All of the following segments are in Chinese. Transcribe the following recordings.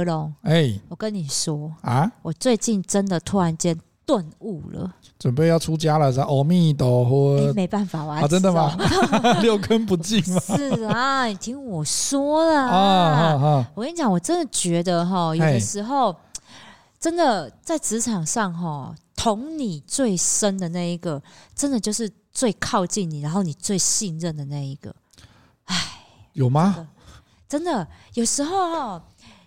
何龙，哎、欸，我跟你说啊，我最近真的突然间顿悟了，准备要出家了，是阿弥陀佛、欸。没办法，啊、真的吗？六根不净吗？是啊，你听我说了啊，啊啊我跟你讲，我真的觉得哈，有的时候真的在职场上哈，捅你最深的那一个，真的就是最靠近你，然后你最信任的那一个。哎，有吗？真的，有时候哈，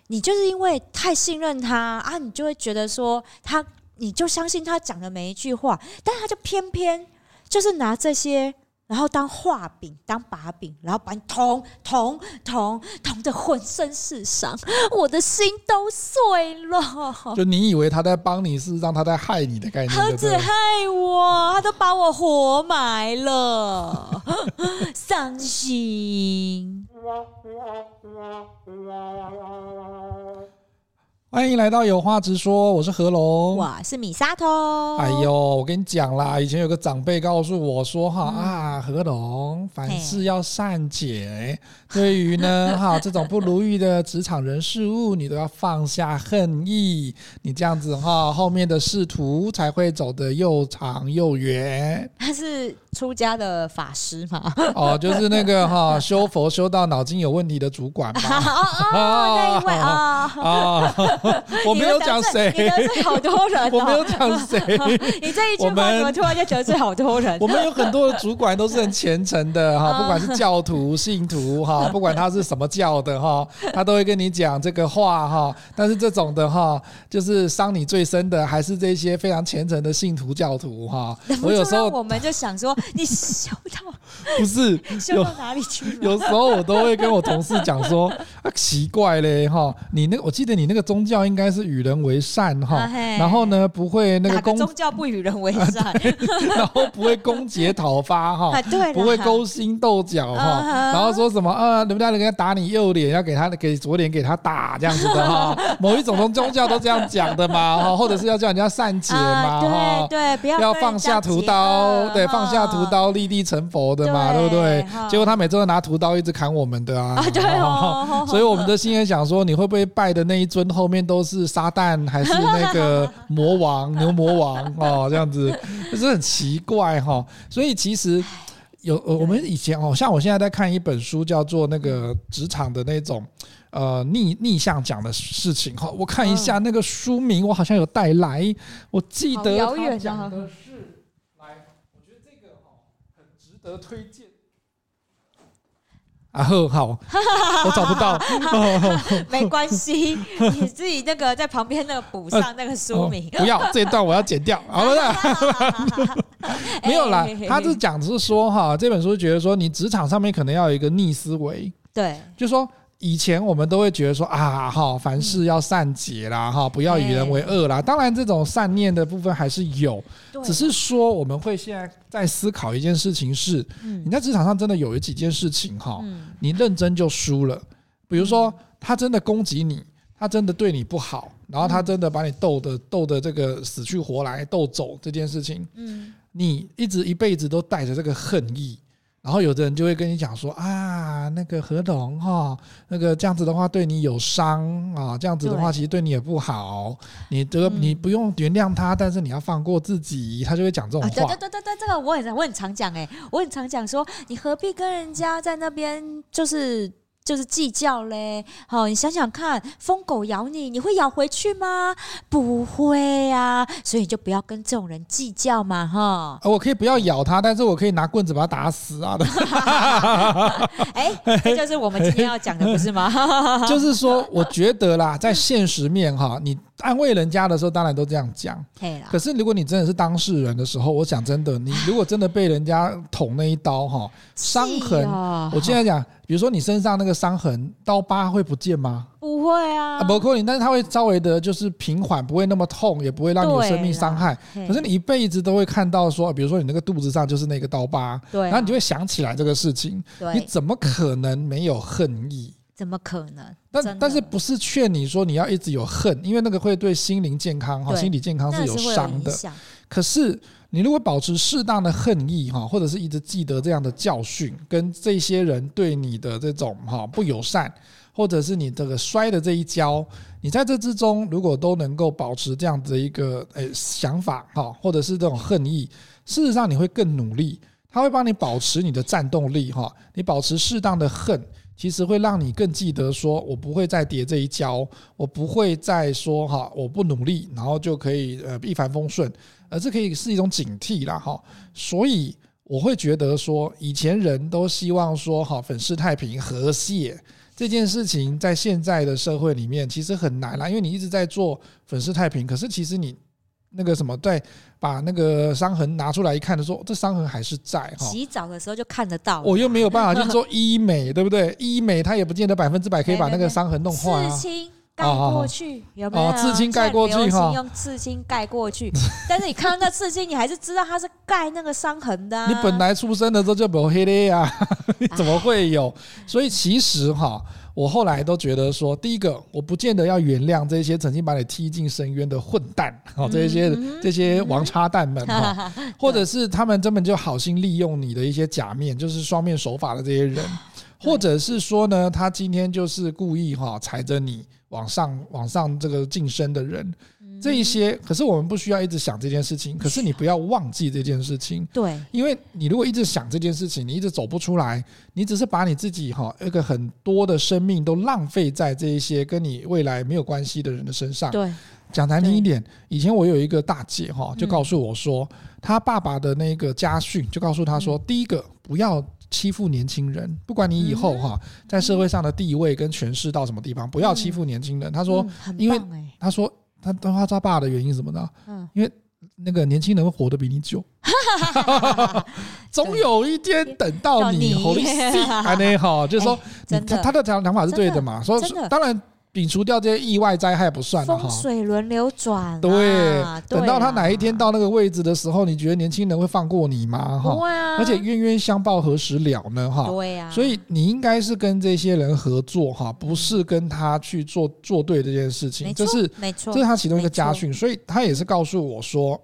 你就是因为太信任他啊，你就会觉得说他，你就相信他讲的每一句话，但他就偏偏就是拿这些，然后当画饼、当把柄，然后把你捅、捅、捅、捅的浑身是伤，我的心都碎了。就你以为他在帮你，是让他在害你的概念。他只害我，他都把我活埋了，伤心。la la la la 欢迎来到有话直说，我是何龙，我是米沙头。哎呦，我跟你讲啦，以前有个长辈告诉我说哈、嗯、啊，何龙凡事要善解，对于呢 哈这种不如意的职场人事物，你都要放下恨意，你这样子哈后面的仕途才会走得又长又远。他是出家的法师嘛？哦，就是那个哈修佛修到脑筋有问题的主管嘛？哦哦，那一位啊啊。我没有讲谁，你得罪好多人、哦。我没有讲谁，你这一句话怎么突然间得罪好多人？我们有很多的主管都是很虔诚的哈，不管是教徒、信徒哈，不管他是什么教的哈，他都会跟你讲这个话哈。但是这种的哈，就是伤你最深的，还是这些非常虔诚的信徒教徒哈。我有时候我们就想说，你修到不是修到哪里去？有时候我都会跟我同事讲说，啊，奇怪嘞哈，你那个我记得你那个宗教应该是与人为善哈，啊、然后呢不会那个攻宗教不与人为善，啊、然后不会攻訐讨伐哈，对不会勾心斗角哈，啊、然后说什么啊，人家人家打你右脸，要给他给左脸给他打这样子的哈，某一种宗教都这样讲的嘛哈，或者是要叫人家善解嘛哈、啊，对对，不要要放下屠刀，对，放下屠刀立地成佛的嘛，对不对？结果他每次都拿屠刀一直砍我们的啊，啊对哦，所以我们的心也想说，你会不会拜的那一尊后面都是撒旦还是那个 魔王牛魔王哦，这样子就是很奇怪哈。所以其实有我们以前哦，像我现在在看一本书，叫做那个职场的那种呃逆逆向讲的事情哈。我看一下那个书名，我好像有带来，我记得他讲的是来，我觉得这个哈很值得推荐。啊呵，好，我找不到，没关系，你自己那个在旁边那个补上那个书名，不要这一段我要剪掉，好不是？没有啦，他是讲的是说哈，这本书觉得说你职场上面可能要有一个逆思维，对，就说。以前我们都会觉得说啊，哈，凡事要善解啦，哈，不要与人为恶啦。当然，这种善念的部分还是有，只是说我们会现在在思考一件事情是，你在职场上真的有几件事情哈，你认真就输了。比如说，他真的攻击你，他真的对你不好，然后他真的把你斗的斗的这个死去活来斗走这件事情，你一直一辈子都带着这个恨意。然后有的人就会跟你讲说啊，那个合同哈，那个这样子的话对你有伤啊，这样子的话其实对你也不好。你这个你不用原谅他，但是你要放过自己。他就会讲这种话。对对对对对，这个我很我很常讲诶，我很常讲说，你何必跟人家在那边就是。就是计较嘞，好，你想想看，疯狗咬你，你会咬回去吗？不会啊，所以你就不要跟这种人计较嘛，哈。我可以不要咬他，但是我可以拿棍子把他打死啊。哎，这就是我们今天要讲的，不是吗？就是说，我觉得啦，在现实面哈，你安慰人家的时候，当然都这样讲。可是如果你真的是当事人的时候，我想真的，你如果真的被人家捅那一刀哈，伤痕，我现在讲。比如说你身上那个伤痕、刀疤会不见吗？不会啊，不可能，但是它会稍微的，就是平缓，不会那么痛，也不会让你有生命伤害。可是你一辈子都会看到说，比如说你那个肚子上就是那个刀疤，对，然后你就会想起来这个事情。你怎么可能没有恨意？怎么可能？但但是不是劝你说你要一直有恨，因为那个会对心灵健康哈，心理健康是有伤的。可是你如果保持适当的恨意哈，或者是一直记得这样的教训，跟这些人对你的这种哈不友善，或者是你这个摔的这一跤，你在这之中如果都能够保持这样子的一个诶想法哈，或者是这种恨意，事实上你会更努力，他会帮你保持你的战斗力哈，你保持适当的恨。其实会让你更记得说，我不会再跌这一跤，我不会再说哈，我不努力，然后就可以呃一帆风顺，而这可以是一种警惕啦哈。所以我会觉得说，以前人都希望说哈，粉饰太平和谐这件事情，在现在的社会里面其实很难啦，因为你一直在做粉饰太平，可是其实你。那个什么，对，把那个伤痕拿出来一看的时候，这伤痕还是在哈。洗澡的时候就看得到。我又没有办法去做 医美，对不对？医美它也不见得百分之百可以把那个伤痕弄坏啊。刺青盖过去有没有？刺青盖过去哈。用刺青盖过去，但是你看到那刺青，你还是知道它是盖那个伤痕的。你本来出生的时候就没有黑的呀，你怎么会有？所以其实哈。我后来都觉得说，第一个，我不见得要原谅这些曾经把你踢进深渊的混蛋，好，这些这些王八蛋们哈，或者是他们根本就好心利用你的一些假面，就是双面手法的这些人，或者是说呢，他今天就是故意哈踩着你往上往上这个晋升的人。这一些，可是我们不需要一直想这件事情。可是你不要忘记这件事情。对，因为你如果一直想这件事情，你一直走不出来，你只是把你自己哈一个很多的生命都浪费在这一些跟你未来没有关系的人的身上。对，讲难听一点，以前我有一个大姐哈，就告诉我说，她爸爸的那个家训就告诉她说，第一个不要欺负年轻人，不管你以后哈在社会上的地位跟权势到什么地方，不要欺负年轻人。她说，因为她说。他他他爸的原因是什么呢？嗯，因为那个年轻人会活得比你久，总有一天等到你活力还没好，就是说，他他的讲讲法是对的嘛？说当然。摒除掉这些意外灾害不算了哈，风水轮流转。对，等到他哪一天到那个位置的时候，你觉得年轻人会放过你吗？哈，而且冤冤相报何时了呢？哈，对呀。所以你应该是跟这些人合作哈，不是跟他去做做对这件事情。这是没错，这是他其中一个家训。所以他也是告诉我说，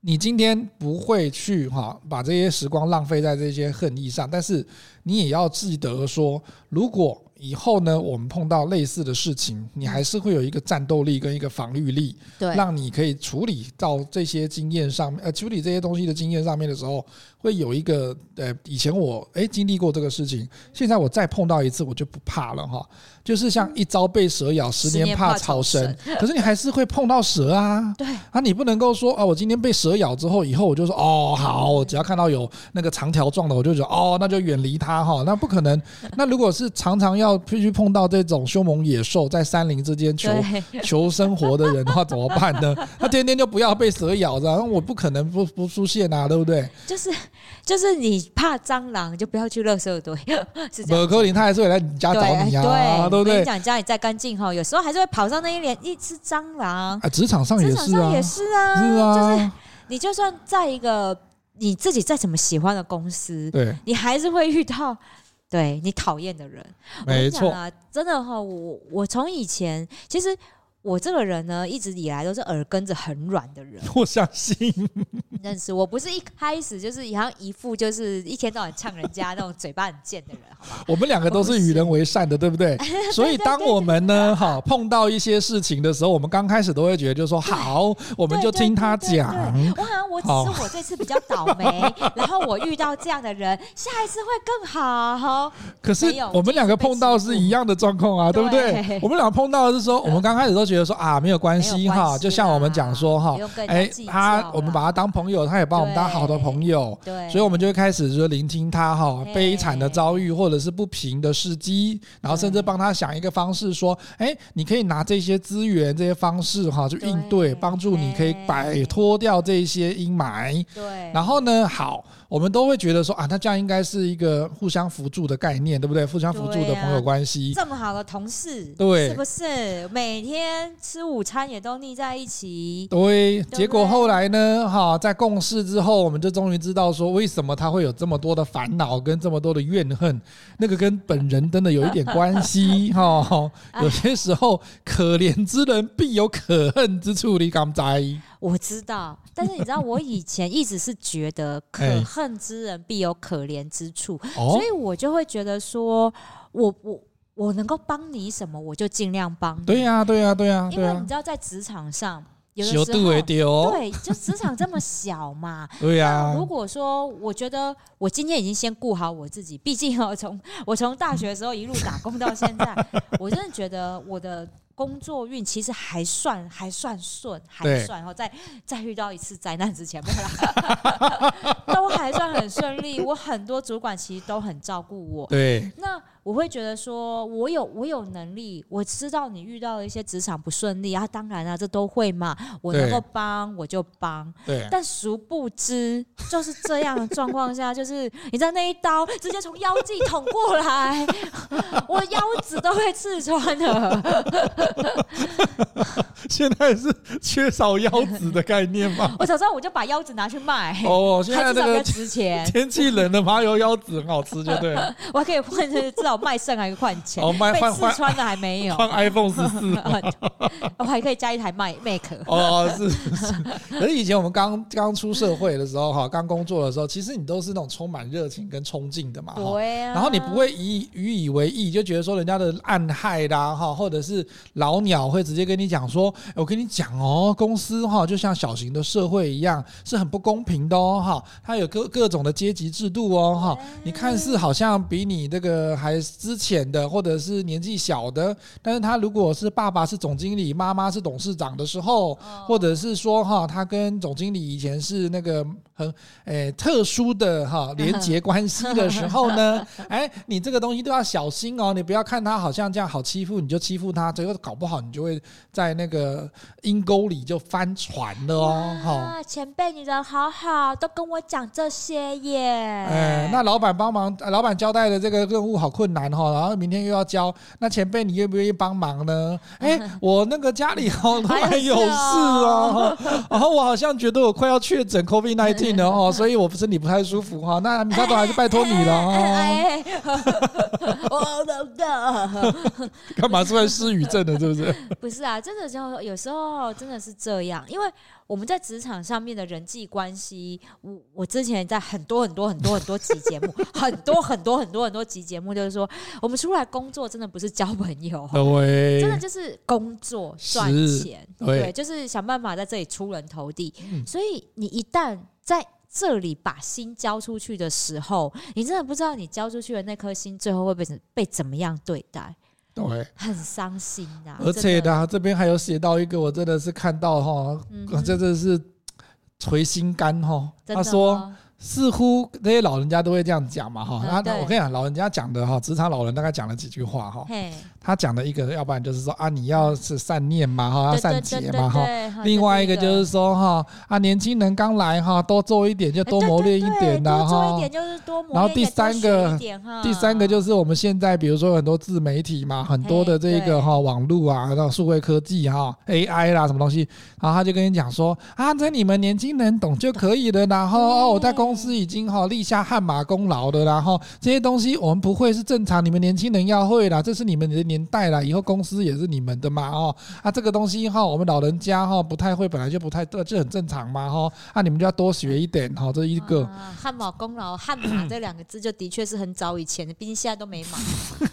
你今天不会去哈把这些时光浪费在这些恨意上，但是你也要记得说，如果。以后呢，我们碰到类似的事情，你还是会有一个战斗力跟一个防御力，对，让你可以处理到这些经验上面，呃，处理这些东西的经验上面的时候，会有一个，呃，以前我哎经历过这个事情，现在我再碰到一次，我就不怕了哈。就是像一朝被蛇咬，十年怕草绳。可是你还是会碰到蛇啊。对啊，你不能够说啊，我今天被蛇咬之后，以后我就说哦，好，我只要看到有那个长条状的，我就觉得哦，那就远离它哈。那不可能。那如果是常常要必须碰到这种凶猛野兽在山林之间求 求生活的人的话，怎么办呢？他天天就不要被蛇咬着，我不可能不不出现啊，对不对？就是就是你怕蟑螂，就不要去垃圾堆。是这样。可林他还是会来你家找你啊。我跟你讲，家里再干净哈，有时候还是会跑上那一连一只蟑螂。啊，职场上也是啊，职场上也是啊，是啊，就是你就算在一个你自己再怎么喜欢的公司，对，你还是会遇到对你讨厌的人。没错啊，真的哈，我我从以前其实。我这个人呢，一直以来都是耳根子很软的人。我相信，认识我不是一开始就是好像一副就是一天到晚呛人家那种嘴巴很贱的人，好吧？我们两个都是与人为善的，对不对？所以当我们呢，哈，碰到一些事情的时候，我们刚开始都会觉得，就是说好，我们就听他讲。我好像我只是我这次比较倒霉，然后我遇到这样的人，下一次会更好。哈，可是我们两个碰到是一样的状况啊，对不对？我们两个碰到的是说，我们刚开始都觉得。就说啊，没有关系哈，就像我们讲说哈，哎，他我们把他当朋友，他也把我们当好的朋友，对，所以我们就会开始说聆听他哈悲惨的遭遇或者是不平的事迹，然后甚至帮他想一个方式说，哎，你可以拿这些资源这些方式哈去应对，帮助你可以摆脱掉这些阴霾，对，然后呢，好。我们都会觉得说啊，那这样应该是一个互相扶助的概念，对不对？互相扶助的朋友关系，这么好的同事，对，是不是每天吃午餐也都腻在一起？对，结果后来呢，哈，在共事之后，我们就终于知道说，为什么他会有这么多的烦恼跟这么多的怨恨，那个跟本人真的有一点关系 哈。有些时候，可怜之人必有可恨之处，你敢不知？我知道，但是你知道，我以前一直是觉得可恨之人必有可怜之处，欸、所以我就会觉得说，我我我能够帮你什么，我就尽量帮你。对呀、啊，对呀、啊，对呀、啊，因为你知道，在职场上。有的时候，对，就职场这么小嘛。对呀。如果说我觉得我今天已经先顾好我自己，毕竟我从我从大学的时候一路打工到现在，我真的觉得我的工作运其实还算还算顺，还算。然后在再遇到一次灾难之前，都还算很顺利。我很多主管其实都很照顾我。对。那。我会觉得说，我有我有能力，我知道你遇到了一些职场不顺利啊，当然啊，这都会嘛，我能够帮我就帮。对。但殊不知，就是这样的状况下，就是你知道那一刀直接从腰际捅过来，我腰子都会刺穿的。现在是缺少腰子的概念吗？我早知道我就把腰子拿去卖。哦，现在这个值钱。天气冷了麻油腰子很好吃，就对。我还可以换成至少。卖肾还是换钱？哦，卖换四川的还没有换 iPhone 十四，我还可以加一台 Mac。哦，是是是。可是以前我们刚刚出社会的时候，哈，刚工作的时候，其实你都是那种充满热情跟冲劲的嘛。对啊。然后你不会以予以为意，就觉得说人家的暗害啦，哈，或者是老鸟会直接跟你讲说，我跟你讲哦，公司哈就像小型的社会一样，是很不公平的哦，哈，它有各各种的阶级制度哦，哈，你看似好像比你这个还。资浅的，或者是年纪小的，但是他如果是爸爸是总经理，妈妈是董事长的时候，或者是说哈，他跟总经理以前是那个很诶、欸、特殊的哈 连结关系的时候呢，哎，你这个东西都要小心哦，你不要看他好像这样好欺负，你就欺负他，最后搞不好你就会在那个阴沟里就翻船了哦。哈，前辈你人好好，都跟我讲这些耶。哎，那老板帮忙，老板交代的这个任务好困难哈。然后明天又要交，那前辈你愿不愿意帮忙呢？哎，我那个家里哦突然有事哦，然后我好像觉得我快要确诊 COVID nineteen 了 哦，所以我身体不太舒服哈。那米沙朵还是拜托你了 哦。我的个，干嘛出来失语症的？是不是？不是啊，真的就有时候真的是这样，因为。我们在职场上面的人际关系，我我之前在很多很多很多很多集节目，很多很多很多很多集节目，就是说，我们出来工作真的不是交朋友，对，真的就是工作赚钱，对，对，就是想办法在这里出人头地。嗯，所以你一旦在这里把心交出去的时候，你真的不知道你交出去的那颗心最后会被被怎么样对待。对，很伤心的。而且呢，这边还有写到一个，我真的是看到哈，真的是捶心肝哈。他说。似乎那些老人家都会这样讲嘛，哈。那我跟你讲，老人家讲的哈，职场老人大概讲了几句话哈。他讲的一个，要不然就是说啊，你要是善念嘛，哈，要善结嘛，哈。另外一个就是说哈，啊，年轻人刚来哈，多做一点就多磨练一点呐，哈。然后第三个，第三个就是我们现在比如说很多自媒体嘛，很多的这个哈网络啊，那数位科技哈，AI 啦什么东西，然后他就跟你讲说啊，这你们年轻人懂就可以了，然后哦，我在公。公司已经哈立下汗马功劳的，然后这些东西我们不会是正常，你们年轻人要会啦，这是你们的年代了，以后公司也是你们的嘛哦，啊这个东西哈我们老人家哈不太会，本来就不太这很正常嘛哈，啊你们就要多学一点哈，这一个。汗马功劳汉堡这两个字就的确是很早以前的，毕竟现在都没嘛。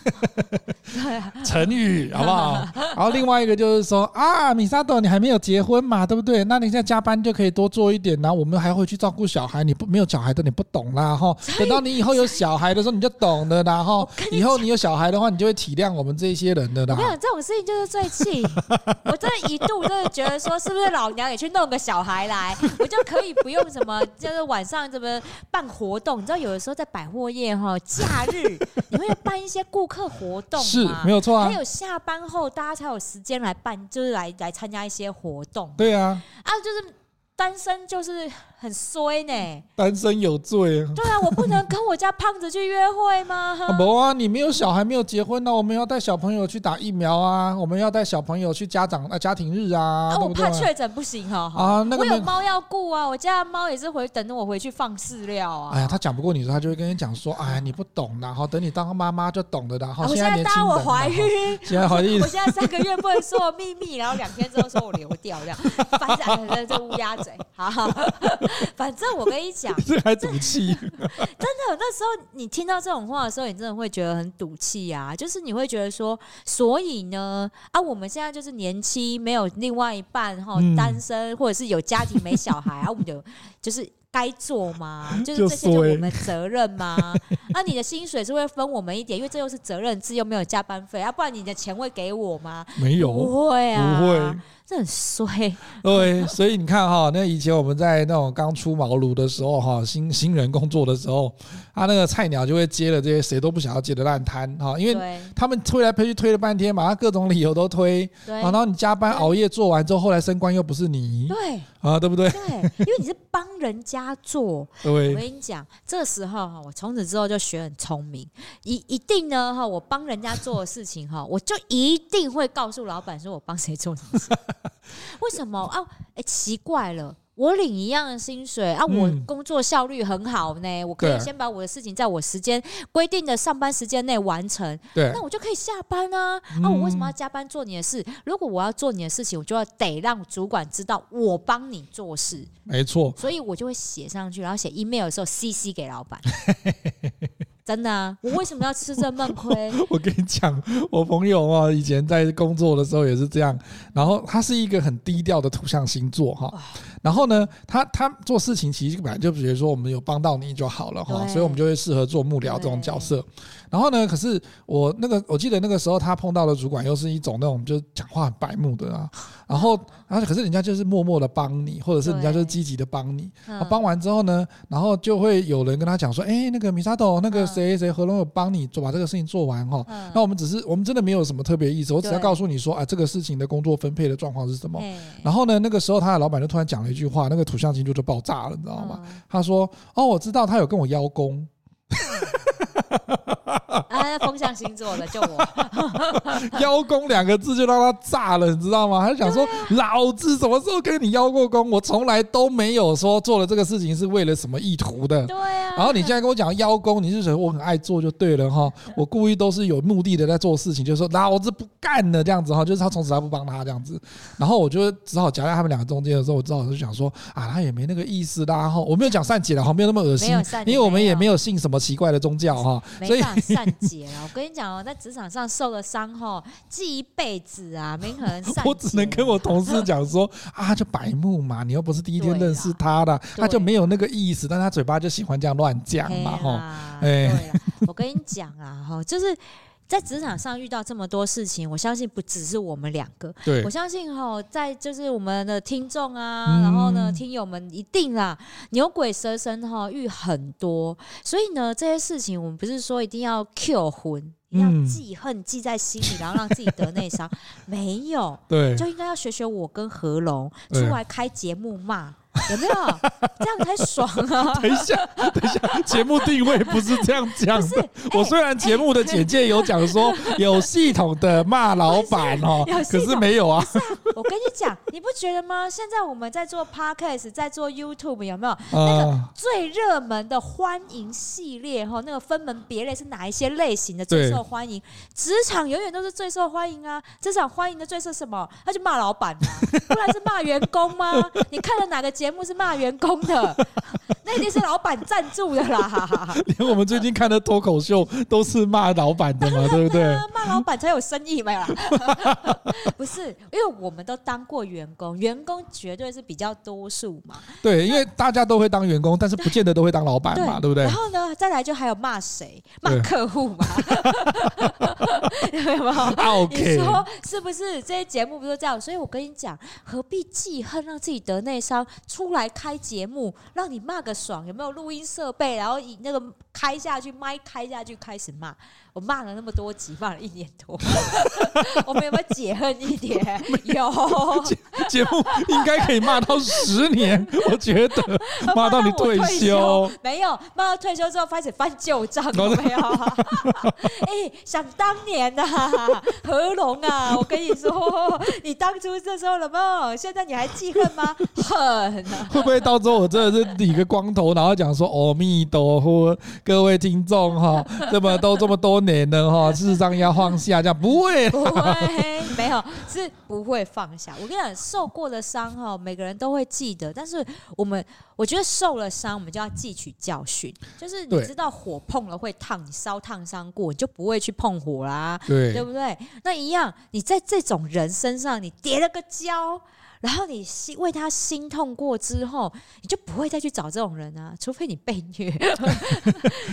成语好不好？然后另外一个就是说啊，米沙朵你还没有结婚嘛，对不对？那你现在加班就可以多做一点，然后我们还会去照顾小孩，你不没有。小孩的你不懂啦哈，等到你以后有小孩的时候你就懂了，然后以后你有小孩的话，你就会体谅我们这些人的啦。没有，这种事情就是最气，我真的一度真的觉得说，是不是老娘也去弄个小孩来，我就可以不用什么，就是晚上怎么办活动？你知道，有的时候在百货业哈，假日你会办一些顾客活动，是没有错啊。还有下班后大家才有时间来办，就是来来参加一些活动。对啊，啊就是。单身就是很衰呢，单身有罪啊！对啊，我不能跟我家胖子去约会吗？不啊，你没有小孩，没有结婚呢，我们要带小朋友去打疫苗啊，我们要带小朋友去家长啊家庭日啊。啊，我怕确诊不行哈。啊，那个我有猫要顾啊，我家的猫也是回等着我回去放饲料啊。哎呀，他讲不过你说，他就会跟你讲说，哎呀，你不懂，然后等你当妈妈就懂得的。然后现在当我怀孕，现在怀孕，我现在三个月不能说我秘密，然后两天之后说我流掉这样，反正这乌鸦嘴，好。反正我跟你讲，这还赌气，真的。那时候你听到这种话的时候，你真的会觉得很赌气啊。就是你会觉得说，所以呢，啊，我们现在就是年轻，没有另外一半，哈，单身或者是有家庭没小孩，啊，我们就就是该做吗？就是这些就我们责任吗？那、啊、你的薪水是会分我们一点，因为这又是责任制，又没有加班费，要、啊、不然你的钱会给我吗？没有，不会啊，不会。这很衰，对，所以你看哈，那以前我们在那种刚出茅庐的时候哈，新新人工作的时候，他那个菜鸟就会接了这些谁都不想要接的烂摊哈，因为他们推来推去推了半天嘛，他各种理由都推，然后你加班熬夜做完之后，后来升官又不是你，对啊，对不对？对，因为你是帮人家做，我跟你讲，这时候哈，我从此之后就学很聪明，一一定呢哈，我帮人家做的事情哈，我就一定会告诉老板说我帮谁做什么事。为什么啊？哎、欸，奇怪了，我领一样的薪水啊，我工作效率很好呢，嗯、我可以先把我的事情在我时间规定的上班时间内完成，对，那我就可以下班啊。嗯、啊，我为什么要加班做你的事？如果我要做你的事情，我就要得让主管知道我帮你做事，没错。所以我就会写上去，然后写 email 的时候 CC 给老板。真的啊！我为什么要吃这闷亏？我跟你讲，我朋友啊，以前在工作的时候也是这样。然后他是一个很低调的土象星座哈。然后呢，他他做事情其实本来就比如说我们有帮到你就好了哈，所以我们就会适合做幕僚这种角色。然后呢，可是我那个我记得那个时候他碰到的主管又是一种那种就是讲话很白目的啊。然后然后可是人家就是默默的帮你，或者是人家就是积极的帮你。他帮完之后呢，然后就会有人跟他讲说：“哎，那个米沙斗那个。”谁谁何龙有帮你做把这个事情做完哈？嗯、那我们只是我们真的没有什么特别意思，我只要告诉你说啊，这个事情的工作分配的状况是什么。然后呢，那个时候他的老板就突然讲了一句话，那个土象星座就爆炸了，你知道吗？他说：“哦，我知道他有跟我邀功。”啊，风象星座的就我 邀功两个字就让他炸了，你知道吗？他就想说，啊、老子什么时候跟你邀过功？我从来都没有说做了这个事情是为了什么意图的。对啊。然后你现在跟我讲邀功，你是觉得我很爱做就对了哈。我故意都是有目的的在做事情，就是说老子不干了这样子哈，就是他从此他不帮他这样子。然后我就只好夹在他们两个中间的时候，我只好就想说啊，他也没那个意思啦哈。我没有讲善解了哈，没有那么恶心，因为我们也没有信什么奇怪的宗教哈，所以。善解啊！我跟你讲哦，在职场上受了伤后，记一辈子啊，没可能善解。我只能跟我同事讲说啊，就白目嘛，你又不是第一天认识他的，他就没有那个意思，但他嘴巴就喜欢这样乱讲嘛，哈。哎，我跟你讲啊，哈，就是。在职场上遇到这么多事情，我相信不只是我们两个。对，我相信哈，在就是我们的听众啊，嗯、然后呢，听友们一定啦，牛鬼蛇神哈遇很多，所以呢，这些事情我们不是说一定要 Q 魂，要记恨记在心里，然后让自己得内伤，没有，对，就应该要学学我跟何龙出来开节目骂。有没有这样才爽啊？等一下，等一下，节目定位不是这样讲的。我虽然节目的简介有讲说有系统的骂老板哦，可是没有啊。我跟你讲，你不觉得吗？现在我们在做 Podcast，在做 YouTube，有没有那个最热门的欢迎系列？哈，那个分门别类是哪一些类型的最受欢迎？职场永远都是最受欢迎啊！职场欢迎的最受什么？他就骂老板嘛，不然是骂员工吗？你看了哪个节？节目是骂员工的，那一定是老板赞助的啦。连我们最近看的脱口秀都是骂老板的嘛，对不对？骂老板才有生意嘛啦。不是，因为我们都当过员工，员工绝对是比较多数嘛。对，因为大家都会当员工，但是不见得都会当老板嘛，对不对？然后呢，再来就还有骂谁？骂客户嘛。有没有？OK，你说是不是？这些节目不是这样？所以我跟你讲，何必记恨，让自己得内伤？出来开节目，让你骂个爽，有没有录音设备？然后以那个开下去，麦开下去，开始骂。我骂了那么多集，骂了一年多。我们有没有解恨一点？有。节目应该可以骂到十年，我觉得 骂到你退休。没有，骂到退休之后开始翻旧账，有没有？哎，想当年呐、啊，何龙啊，我跟你说，你当初这时候了没？现在你还记恨吗？恨、啊。会不会到时候我真的是理个光头，然后讲说阿弥陀佛，各位听众哈，这么都这么多。年了哈，事实上要放下，这样不会，不会，没有，是不会放下。我跟你讲，受过的伤哈，每个人都会记得。但是我们，我觉得受了伤，我们就要汲取教训。就是你知道火碰了会烫，你烧烫伤过，你就不会去碰火啦，对，对不对？那一样，你在这种人身上，你跌了个跤。然后你心为他心痛过之后，你就不会再去找这种人啊，除非你被虐，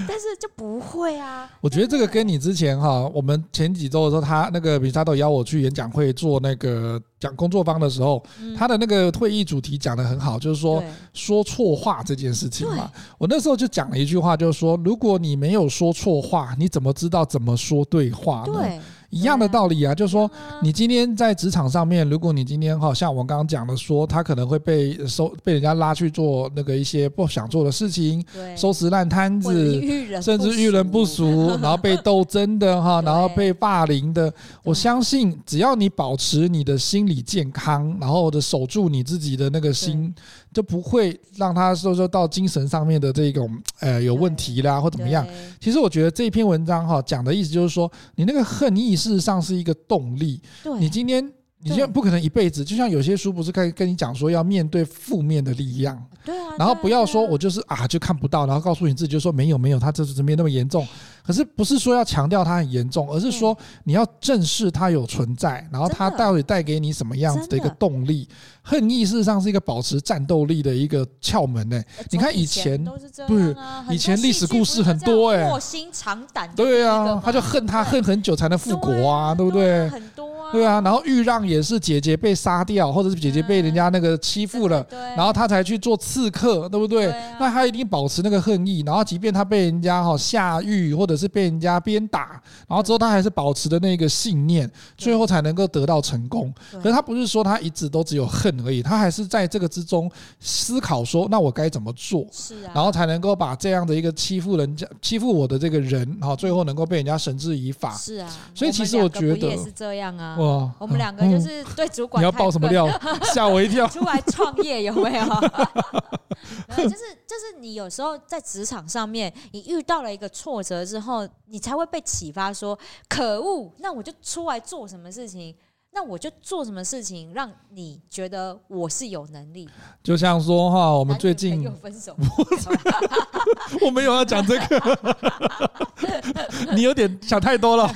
但是就不会啊。我觉得这个跟你之前哈，我们前几周的时候，他那个比如他都邀我去演讲会做那个讲工作坊的时候，他的那个会议主题讲的很好，就是说说错话这件事情嘛。我那时候就讲了一句话，就是说，如果你没有说错话，你怎么知道怎么说对话呢？对。一样的道理啊，就是说，你今天在职场上面，如果你今天哈，像我刚刚讲的说，他可能会被收被人家拉去做那个一些不想做的事情，收拾烂摊子，甚至遇人不淑，然后被斗争的哈，然后被霸凌的。我相信，只要你保持你的心理健康，然后的守住你自己的那个心，就不会让他说说到精神上面的这种呃有问题啦，或怎么样。其实我觉得这篇文章哈讲的意思就是说，你那个恨意。事实上是一个动力。你今天，你现在不可能一辈子，就像有些书不是跟跟你讲说要面对负面的力量，对啊，然后不要说我就是啊就看不到，然后告诉你自己就说没有没有，他这是没那么严重。可是不是说要强调它很严重，而是说你要正视它有存在，然后它到底带给你什么样子的一个动力？恨意事实上是一个保持战斗力的一个窍门呢。你看以前不是以前历史故事很多哎，卧薪尝胆，对啊，他就恨他恨很久才能复国啊，对不对？对啊。然后豫让也是姐姐被杀掉，或者是姐姐被人家那个欺负了，然后他才去做刺客，对不对？那他一定保持那个恨意，然后即便他被人家哈下狱或者。是被人家鞭打，然后之后他还是保持的那个信念，最后才能够得到成功。可是他不是说他一直都只有恨而已，他还是在这个之中思考说，那我该怎么做？是啊，然后才能够把这样的一个欺负人家、欺负我的这个人，哈最后能够被人家绳之以法。是啊，所以其实我觉得也是这样啊。哇，我们两个就是对主管，你要爆什么料？吓我一跳！出来创业有没有？就是就是你有时候在职场上面，你遇到了一个挫折之后你才会被启发，说可恶，那我就出来做什么事情？那我就做什么事情，让你觉得我是有能力。就像说哈，我们最近又分手，我没有要讲这个，你有点想太多了。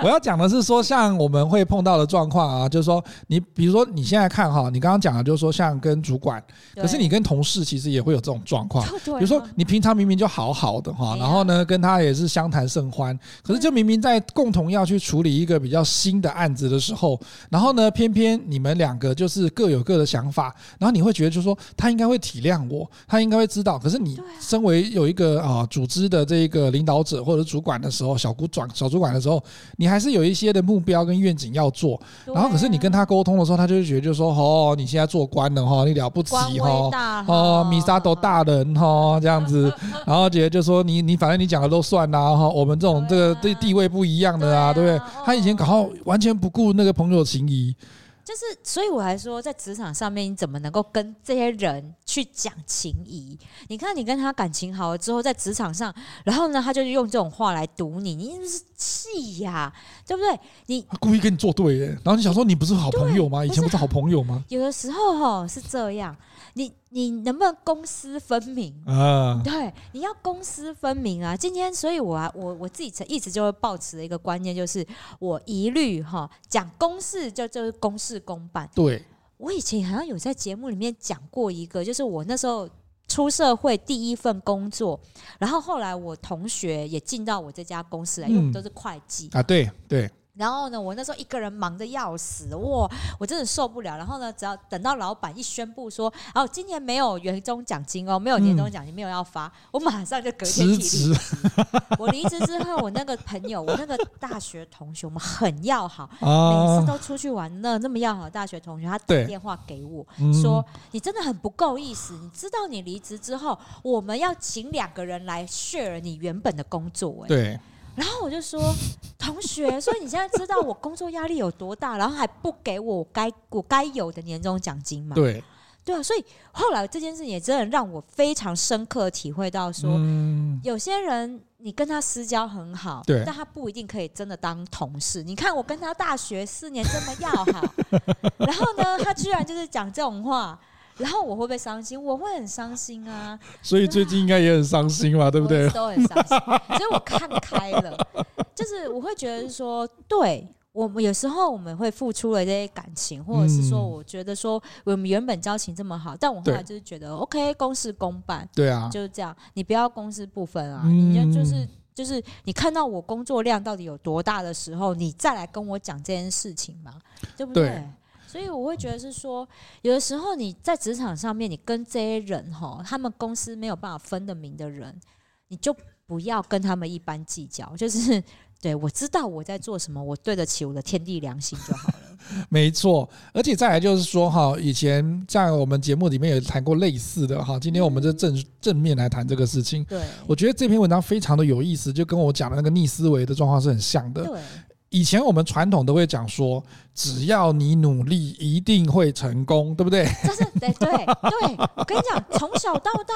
我要讲的是说，像我们会碰到的状况啊，就是说，你比如说你现在看哈，你刚刚讲的就是说，像跟主管，可是你跟同事其实也会有这种状况。比如说你平常明明就好好的哈，然后呢跟他也是相谈甚欢，可是就明明在共同要去处理一个比较新的案子的时候。然后呢，偏偏你们两个就是各有各的想法，然后你会觉得就是说他应该会体谅我，他应该会知道。可是你身为有一个啊组织的这个领导者或者主管的时候，小股转小主管的时候，你还是有一些的目标跟愿景要做。然后可是你跟他沟通的时候，他就会觉得就是说哦，你现在做官了哈，你了不起哈，哦，米沙都大人哈这样子，然后姐姐就说你你反正你讲的都算啦哈，我们这种这个地地位不一样的啊，对不对？他以前搞好完全不顾那个朋友情谊，就是，所以我还说，在职场上面，你怎么能够跟这些人去讲情谊？你看，你跟他感情好了之后，在职场上，然后呢，他就用这种话来堵你，你是气呀，对不对？你故意跟你作对耶，然后你想说，你不是好朋友吗？以前不是好朋友吗？有的时候哈是这样。你你能不能公私分明啊？对，你要公私分明啊！今天，所以我啊，我我自己一直就会抱持的一个观念，就是我一律哈讲公事就就是公事公办。对，我以前好像有在节目里面讲过一个，就是我那时候出社会第一份工作，然后后来我同学也进到我这家公司来，因为我们都是会计啊。对对。然后呢，我那时候一个人忙得要死，哇，我真的受不了。然后呢，只要等到老板一宣布说，哦，今年没有年终奖金哦，没有年终奖金，没有要发，我马上就隔天提离职。我离职之后，我那个朋友，我那个大学同学，我们很要好，每次都出去玩那那么要好的大学同学，他打电话给我说，你真的很不够意思，你知道你离职之后，我们要请两个人来 share 你原本的工作，哎，对。然后我就说，同学，所以你现在知道我工作压力有多大，然后还不给我该我该有的年终奖金吗？对，对啊。所以后来这件事情也真的让我非常深刻体会到说，说、嗯、有些人你跟他私交很好，对，但他不一定可以真的当同事。你看我跟他大学四年这么要好，然后呢，他居然就是讲这种话。然后我会不会伤心？我会很伤心啊！所以最近应该也很伤心嘛，对不对？都很伤心，所以我看开了，就是我会觉得说，对我们有时候我们会付出了这些感情，或者是说，我觉得说我们原本交情这么好，但我后来就是觉得，OK，公事公办，对啊，就是这样，你不要公私不分啊，你要就是就是你看到我工作量到底有多大的时候，你再来跟我讲这件事情嘛，对不对？所以我会觉得是说，有的时候你在职场上面，你跟这些人哈，他们公司没有办法分得明的人，你就不要跟他们一般计较。就是对，我知道我在做什么，我对得起我的天地良心就好了。没错，而且再来就是说哈，以前在我们节目里面也谈过类似的哈。今天我们就正正面来谈这个事情。对，我觉得这篇文章非常的有意思，就跟我讲的那个逆思维的状况是很像的。对。以前我们传统都会讲说，只要你努力，一定会成功，对不对？这是对对对。我跟你讲，从小到大，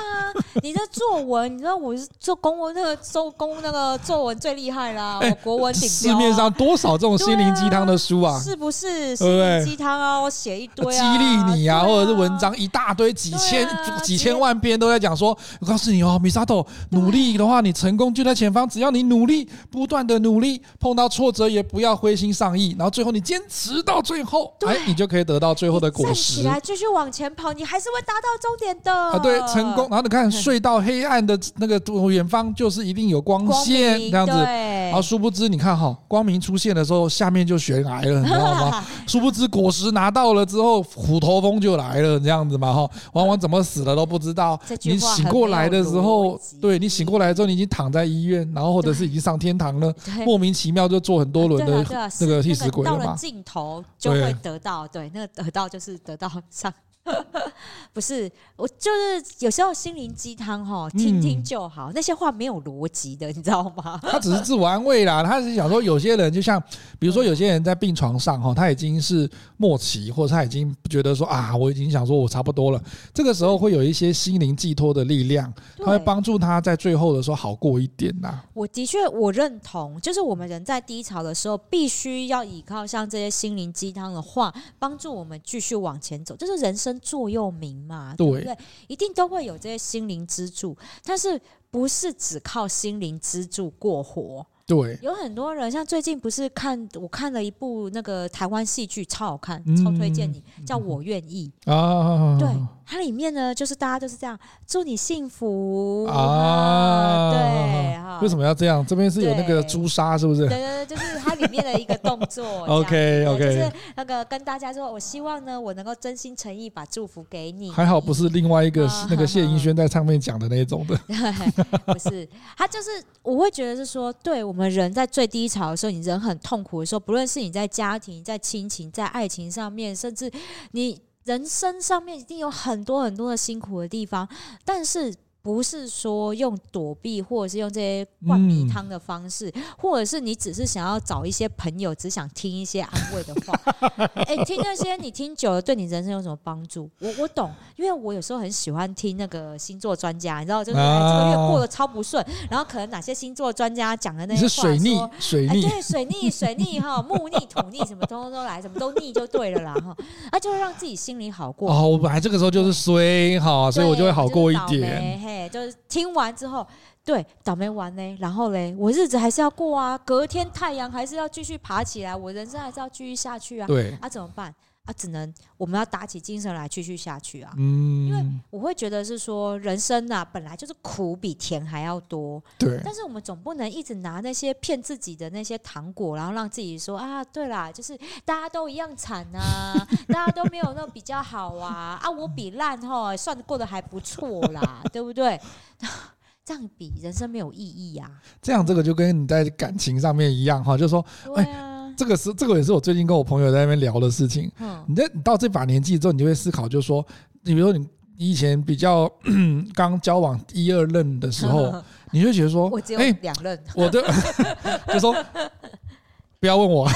你的作文，你知道我是做公文那个做公那个作文最厉害啦，我国文顶标。市面上多少这种心灵鸡汤的书啊？是不是心灵鸡汤啊？我写一堆激励你啊，或者是文章一大堆，几千几千万篇都在讲说，我告诉你哦，Misato，努力的话，你成功就在前方。只要你努力，不断的努力，碰到挫折也。不要灰心丧意，然后最后你坚持到最后，哎，你就可以得到最后的果实。起来，继续往前跑，你还是会达到终点的。啊，对，成功。然后你看，睡到黑暗的那个远方，就是一定有光线，这样子。然后殊不知，你看哈，光明出现的时候，下面就悬崖了，你知道吗？殊不知，果实拿到了之后，虎头蜂就来了，这样子嘛哈。往往怎么死了都不知道。你醒过来的时候，对，你醒过来之后，你已经躺在医院，然后或者是已经上天堂了，莫名其妙就做很多轮。对啊，那个替死鬼，到了尽头就会得到，对，那个得到就是得到上。不是，我就是有时候心灵鸡汤哈，听听就好。嗯、那些话没有逻辑的，你知道吗？他只是自我安慰啦。他是想说，有些人就像，比如说有些人在病床上哈，他已经是末期，或者他已经觉得说啊，我已经想说我差不多了。这个时候会有一些心灵寄托的力量，他会帮助他在最后的时候好过一点呐。我的确我认同，就是我们人在低潮的时候，必须要依靠像这些心灵鸡汤的话，帮助我们继续往前走。这、就是人生。座右铭嘛，对不对？一定都会有这些心灵支柱，但是不是只靠心灵支柱过活？对，有很多人，像最近不是看我看了一部那个台湾戏剧，超好看，超推荐你，叫我愿意啊。对，它里面呢，就是大家都是这样，祝你幸福啊。对，为什么要这样？这边是有那个朱砂，是不是？对对对，就是它里面的一个动作。OK OK，就是那个跟大家说，我希望呢，我能够真心诚意把祝福给你。还好不是另外一个 那个谢盈萱在上面讲的那种的，不是，他就是我会觉得是说，对。我们人在最低潮的时候，你人很痛苦的时候，不论是你在家庭、在亲情、在爱情上面，甚至你人生上面，一定有很多很多的辛苦的地方，但是。不是说用躲避，或者是用这些灌迷汤的方式，嗯、或者是你只是想要找一些朋友，只想听一些安慰的话。哎、欸，听那些你听久了，对你人生有什么帮助？我我懂，因为我有时候很喜欢听那个星座专家，你知道，就是、啊、这个月过得超不顺，然后可能哪些星座专家讲的那些话，水逆，水逆，欸、对，水逆，水逆哈，木逆、土逆，什么通通都来，什么都逆就对了啦哈，那就会让自己心里好过。哦，我本来这个时候就是衰哈，所以我就会好过一点。就是听完之后，对，倒霉完呢，然后嘞，我日子还是要过啊，隔天太阳还是要继续爬起来，我人生还是要继续下去啊。对，啊，怎么办？啊，只能我们要打起精神来继续下去啊。嗯，因为我会觉得是说，人生啊，本来就是苦比甜还要多。对。但是我们总不能一直拿那些骗自己的那些糖果，然后让自己说啊，对啦，就是大家都一样惨啊，大家都没有那比较好啊，啊，我比烂哈，算过得还不错啦，对不对？这样比人生没有意义呀。这样这个就跟你在感情上面一样哈，就是说，哎啊。这个是这个也是我最近跟我朋友在那边聊的事情。嗯，你在你到这把年纪之后，你就会思考，就是说，你比如说你以前比较 刚交往一二任的时候，你就觉得说，我只有两任，我的 就说。不要问我，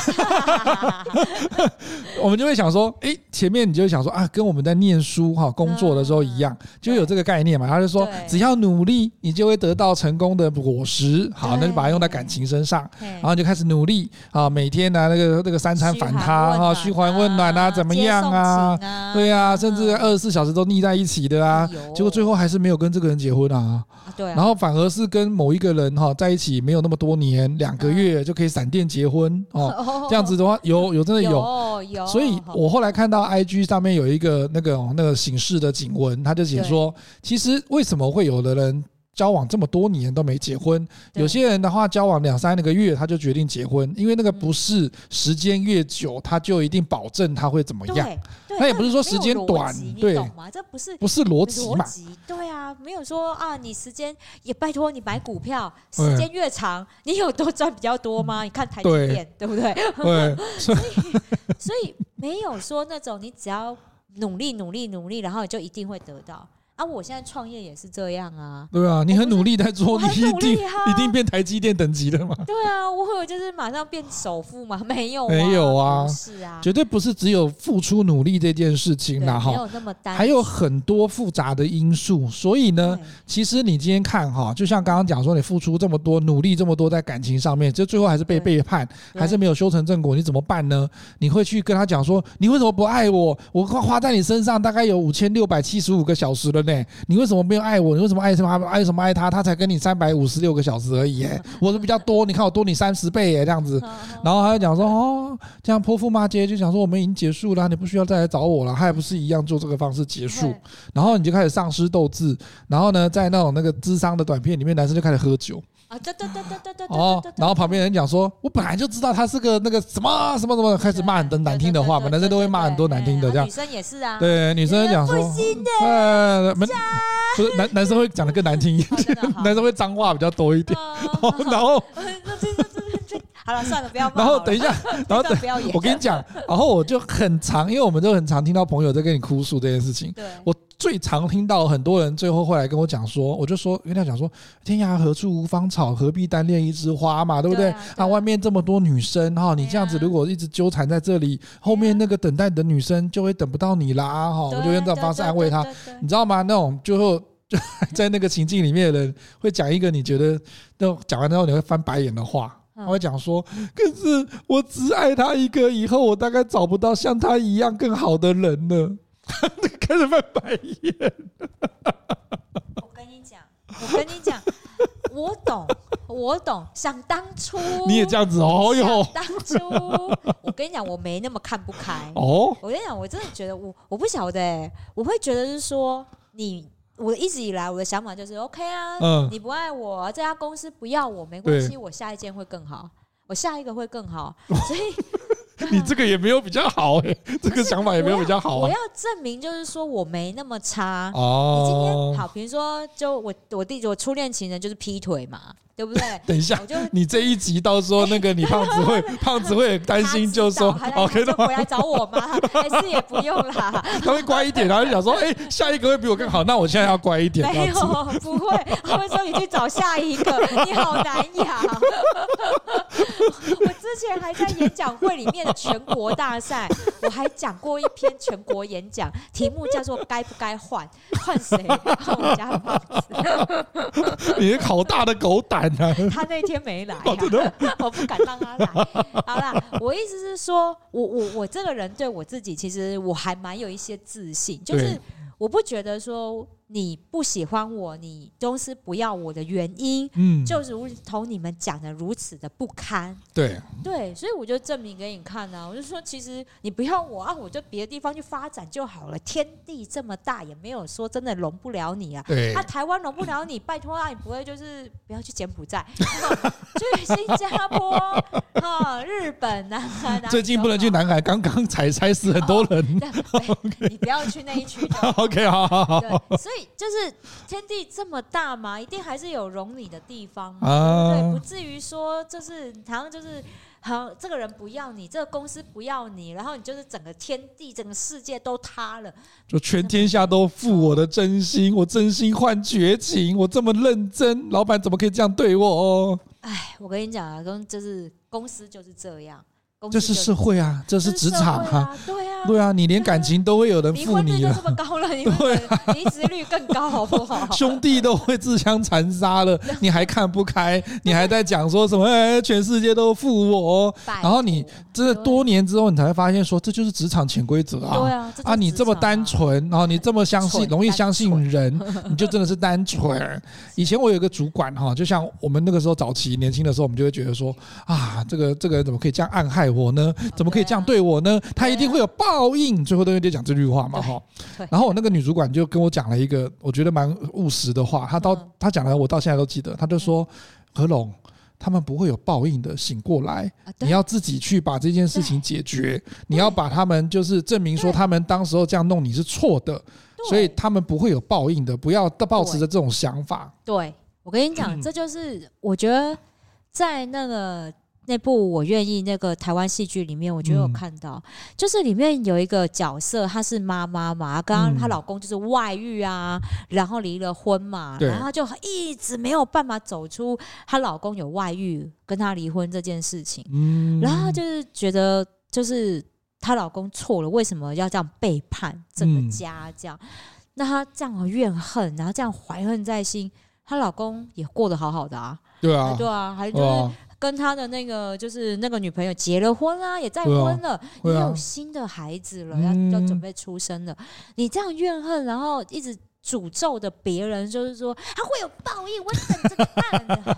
我们就会想说，诶，前面你就会想说啊，跟我们在念书哈、工作的时候一样，就有这个概念嘛。他就说，只要努力，你就会得到成功的果实。好，那就把它用在感情身上，然后就开始努力啊，每天呢，那个那个三餐反他哈，嘘寒问暖啊，怎么样啊？对啊，甚至二十四小时都腻在一起的啊，结果最后还是没有跟这个人结婚啊。对，然后反而是跟某一个人哈在一起没有那么多年，两个月就可以闪电结婚。哦，这样子的话有有真的有，有，有，所以我后来看到 IG 上面有一个那个那个醒世的警文，他就写说，其实为什么会有的人。交往这么多年都没结婚，有些人的话交往两三个月他就决定结婚，因为那个不是时间越久他就一定保证他会怎么样，他也不是说时间短，对，懂吗？这不是不是逻辑嘛？对啊，没有说啊，你时间也拜托你买股票，时间越长你有多赚比较多吗？你看台积电对不对？对，所以所以没有说那种你只要努力努力努力，然后你就一定会得到。啊！我现在创业也是这样啊。对啊，你很努力在做，你一定一定变台积电等级的嘛？对啊，我会有就是马上变首富嘛？没有，没有啊，是啊，绝对不是只有付出努力这件事情啦，哈，没有那么单，还有很多复杂的因素。所以呢，其实你今天看哈，就像刚刚讲说，你付出这么多，努力这么多在感情上面，就最后还是被背叛，还是没有修成正果，你怎么办呢？你会去跟他讲说，你为什么不爱我？我花花在你身上大概有五千六百七十五个小时了呢。你为什么没有爱我？你为什么爱什么爱什么爱他？他才跟你三百五十六个小时而已，哎，我是比较多。你看我多你三十倍，哎，这样子。然后他就讲说，哦，这样泼妇骂街，就讲说我们已经结束了，你不需要再来找我了。他还不是一样做这个方式结束？然后你就开始丧失斗志。然后呢，在那种那个智商的短片里面，男生就开始喝酒。啊，对对对对对对哦，然后旁边人讲说，我本来就知道他是个那个什么什么什么，开始骂很多难听的话嘛，男生都会骂很多难听的，这样。女生也是啊。对，女生讲说，呃，不是男男生会讲的更难听一点，男生会脏话比较多一点。然后，好了，算了，不要。然后等一下，然后 等，我跟你讲，然后我就很常，因为我们都很常听到朋友在跟你哭诉这件事情。对，我。最常听到很多人最后会来跟我讲说，我就说跟他讲说，天涯何处无芳草，何必单恋一枝花嘛，对不对？啊，啊，外面这么多女生哈，你这样子如果一直纠缠在这里，后面那个等待的女生就会等不到你啦哈。我就用这种方式安慰他，你知道吗？那种最后就 在那个情境里面的人会讲一个你觉得那讲完之后你会翻白眼的话，他会讲说，可是我只爱他一个，以后我大概找不到像他一样更好的人了。开始翻白眼。我跟你讲，我跟你讲，我懂，我懂。想当初你也这样子哦哟。当初我跟你讲，我没那么看不开哦。我跟你讲，我真的觉得我我不晓得，我会觉得是说你，我一直以来我的想法就是 OK 啊，嗯，你不爱我，这家公司不要我没关系，我下一件会更好，我下一个会更好，所以。你这个也没有比较好哎，这个想法也没有比较好。我要证明就是说我没那么差。哦，你今天好，比如说，就我我弟我初恋情人就是劈腿嘛。对不对？等一下，你这一集到时候那个你胖子会 胖子会很担心，就说 OK 的，回来找我吗？还是也不用啦。他会乖一点，然后就想说，哎，下一个会比我更好，那我现在要乖一点。没有，不会，他会说你去找下一个，你好难养。我之前还在演讲会里面的全国大赛，我还讲过一篇全国演讲，题目叫做“该不该换换谁换我家胖子”。你是好大的狗胆！他那天没来，我不敢让他来。好啦，我意思是说，我我我这个人对我自己，其实我还蛮有一些自信，就是我不觉得说你不喜欢我，你公司不要我的原因，嗯，就如同你们讲的如此的不堪。对对，所以我就证明给你看啊！我就说，其实你不要我啊，我就别的地方去发展就好了。天地这么大，也没有说真的容不了你啊。对，啊，台湾容不了你，拜托啊，你不会就是不要去柬埔寨，去新加坡啊，日本啊。最近不能去南海，刚刚才才死很多人。哦、你不要去那一区。OK，好好好。对，所以。就是天地这么大嘛，一定还是有容你的地方嘛，啊、对，不至于说就是好像就是好，这个人不要你，这个公司不要你，然后你就是整个天地、整个世界都塌了，就全天下都负我的真心，我真心换绝情，我这么认真，老板怎么可以这样对我哦？哎，我跟你讲啊，公就是公司就是这样。这是社会啊，这是职场哈、啊，对啊，对啊，你连感情都会有人负你这么高了，你 对离职率更高，好不好？兄弟都会自相残杀了，你还看不开，你还在讲说什么？哎，全世界都负我，然后你这多年之后，你才会发现说，这就是职场潜规则啊。对啊，啊，你这么单纯，然后你这么相信，容易相信人，你就真的是单纯。以前我有一个主管哈，就像我们那个时候早期年轻的时候，我们就会觉得说啊，这个这个人怎么可以这样暗害我呢？怎么可以这样对我呢？他一定会有报应。最后都有点讲这句话嘛，哈。然后我那个女主管就跟我讲了一个我觉得蛮务实的话。她到她讲的我到现在都记得。她就说：“何龙，他们不会有报应的，醒过来，你要自己去把这件事情解决。你要把他们就是证明说他们当时候这样弄你是错的，所以他们不会有报应的。不要抱持着这种想法。”对，我跟你讲，这就是我觉得在那个。那部我愿意那个台湾戏剧里面，我觉得有看到，就是里面有一个角色，她是妈妈嘛，刚刚她老公就是外遇啊，然后离了婚嘛，然后就一直没有办法走出她老公有外遇跟她离婚这件事情，嗯。然后就是觉得就是她老公错了，为什么要这样背叛整个家这样？那她这样怨恨，然后这样怀恨在心，她老公也过得好好的啊，对啊，对啊，还就是。跟他的那个就是那个女朋友结了婚啦，也再婚了，也有新的孩子了，要要准备出生了。你这样怨恨，然后一直诅咒的别人，就是说他会有报应，我等着看。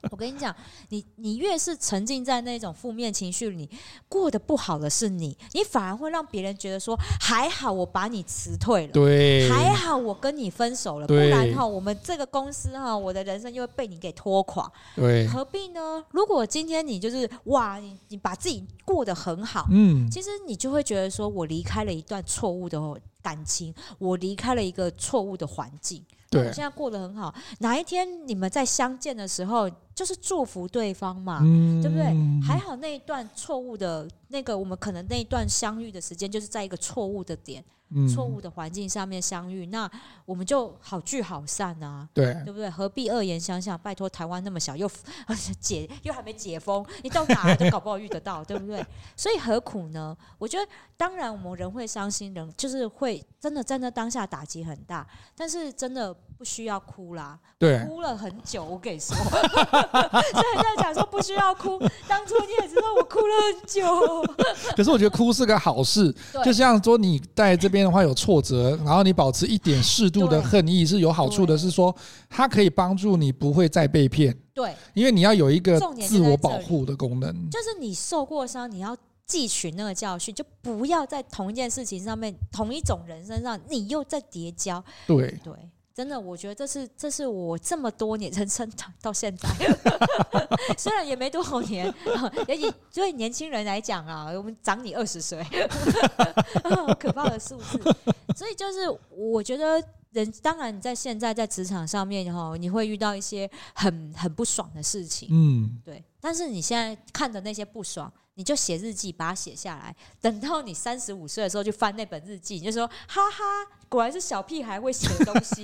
我跟你讲，你你越是沉浸在那种负面情绪里，过得不好的是你，你反而会让别人觉得说还好我把你辞退了，对，还好我跟你分手了，不然哈，我们这个公司哈，我的人生就会被你给拖垮，对，何必呢？如果今天你就是哇，你你把自己过得很好，嗯，其实你就会觉得说我离开了一段错误的感情，我离开了一个错误的环境。对，我现在过得很好。哪一天你们再相见的时候，就是祝福对方嘛，嗯、对不对？还好那一段错误的那个，我们可能那一段相遇的时间，就是在一个错误的点。错误的环境上面相遇，那我们就好聚好散啊，对对不对？何必恶言相向？拜托，台湾那么小，又 解又还没解封，你到哪都搞不好遇得到，对不对？所以何苦呢？我觉得，当然我们人会伤心，人就是会真的在那当下打击很大，但是真的不需要哭啦。对，哭了很久，我跟你说，所以在讲说不需要哭。当初你也知道我哭了很久，可是我觉得哭是个好事，就像说你在这边。的话有挫折，然后你保持一点适度的恨意是有好处的，是说它可以帮助你不会再被骗。对，因为你要有一个自我保护的功能，就，就是你受过伤，你要汲取那个教训，就不要在同一件事情上面、同一种人身上，你又在叠加。对对。真的，我觉得这是这是我这么多年人生到现在，虽然也没多少年，也以对年轻人来讲啊，我们长你二十岁，可怕的数字。所以就是我觉得人，当然你在现在在职场上面哈，你会遇到一些很很不爽的事情，嗯，对。但是你现在看的那些不爽。你就写日记，把它写下来。等到你三十五岁的时候，去翻那本日记，你就说：“哈哈，果然是小屁孩会写东西，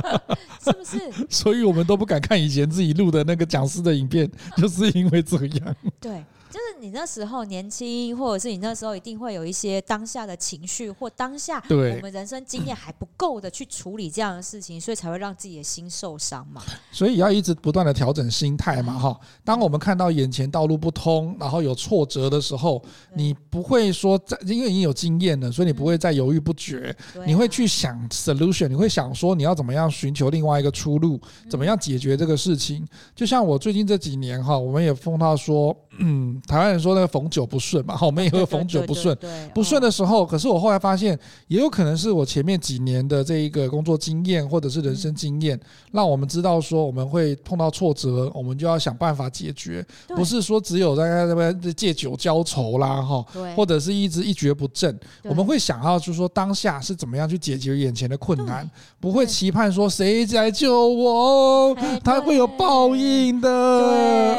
是不是？” 所以我们都不敢看以前自己录的那个讲师的影片，就是因为这样。对，就是你那时候年轻，或者是你那时候一定会有一些当下的情绪，或当下我们人生经验还不够的去处理这样的事情，所以才会让自己的心受伤嘛。所以要一直不断的调整心态嘛，哈。当我们看到眼前道路不通，然后有挫折的时候，你不会说在，因为你有经验了，所以你不会再犹豫不决，你会去想 solution，你会想说你要怎么样寻求另外一个出路，怎么样解决这个事情。就像我最近这几年哈，我们也碰到说，嗯，台湾人说那个逢九不顺嘛，哈，我们也会逢九不顺，不顺的时候，可是我后来发现，也有可能是我前面几年的这一个工作经验或者是人生经验，让我们知道说我们会碰到挫折，我们就要想办法解决，不是说只有在那边借酒浇愁啦，哈，或者是一直一蹶不振，我们会想要就是说当下是怎么样去解决眼前的困难，不会期盼说谁来救我，他会有报应的，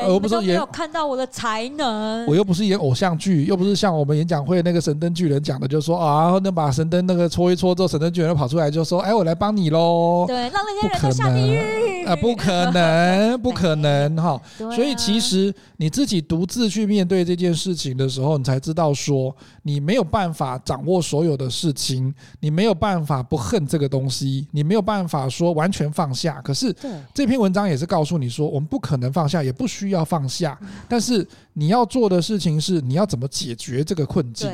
我不是也没有看到我的才能，我又不是演偶像剧，又不是像我们演讲会那个神灯巨人讲的，就是说啊，那把神灯那个搓一搓之后，神灯巨人就跑出来就说，哎，我来帮你喽。对，让那些人都下地狱啊，不可能，不可能哈。所以其实你自己独自去面对这件事情的时候，你才知道说，你没有办法掌握所有的事情，你没有办法不恨这个东西，你没有办法说完全放下。可是这篇文章也是告诉你说，我们不可能放下，也不需要放下，但是。你要做的事情是，你要怎么解决这个困境？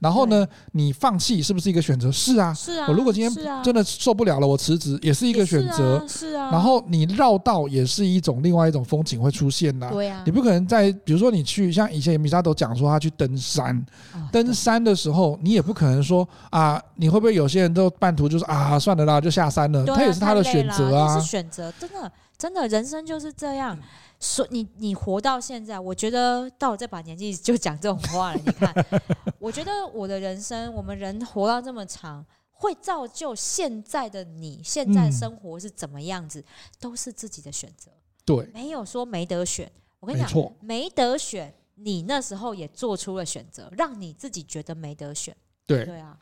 然后呢，你放弃是不是一个选择？是啊，是啊。我如果今天真的受不了了，我辞职也是一个选择。是啊。然后你绕道也是一种另外一种风景会出现的。对啊。你不可能在，比如说你去像以前米沙都讲说他去登山，登山的时候你也不可能说啊，你会不会有些人都半途就是啊算了啦就下山了？他也是他的选择啊。是选择，真的真的人生就是这样。说你你活到现在，我觉得到我这把年纪就讲这种话了。你看，我觉得我的人生，我们人活到这么长，会造就现在的你，现在生活是怎么样子，都是自己的选择。对，没有说没得选。我跟你讲，没得选，你那时候也做出了选择，让你自己觉得没得选。对，对啊。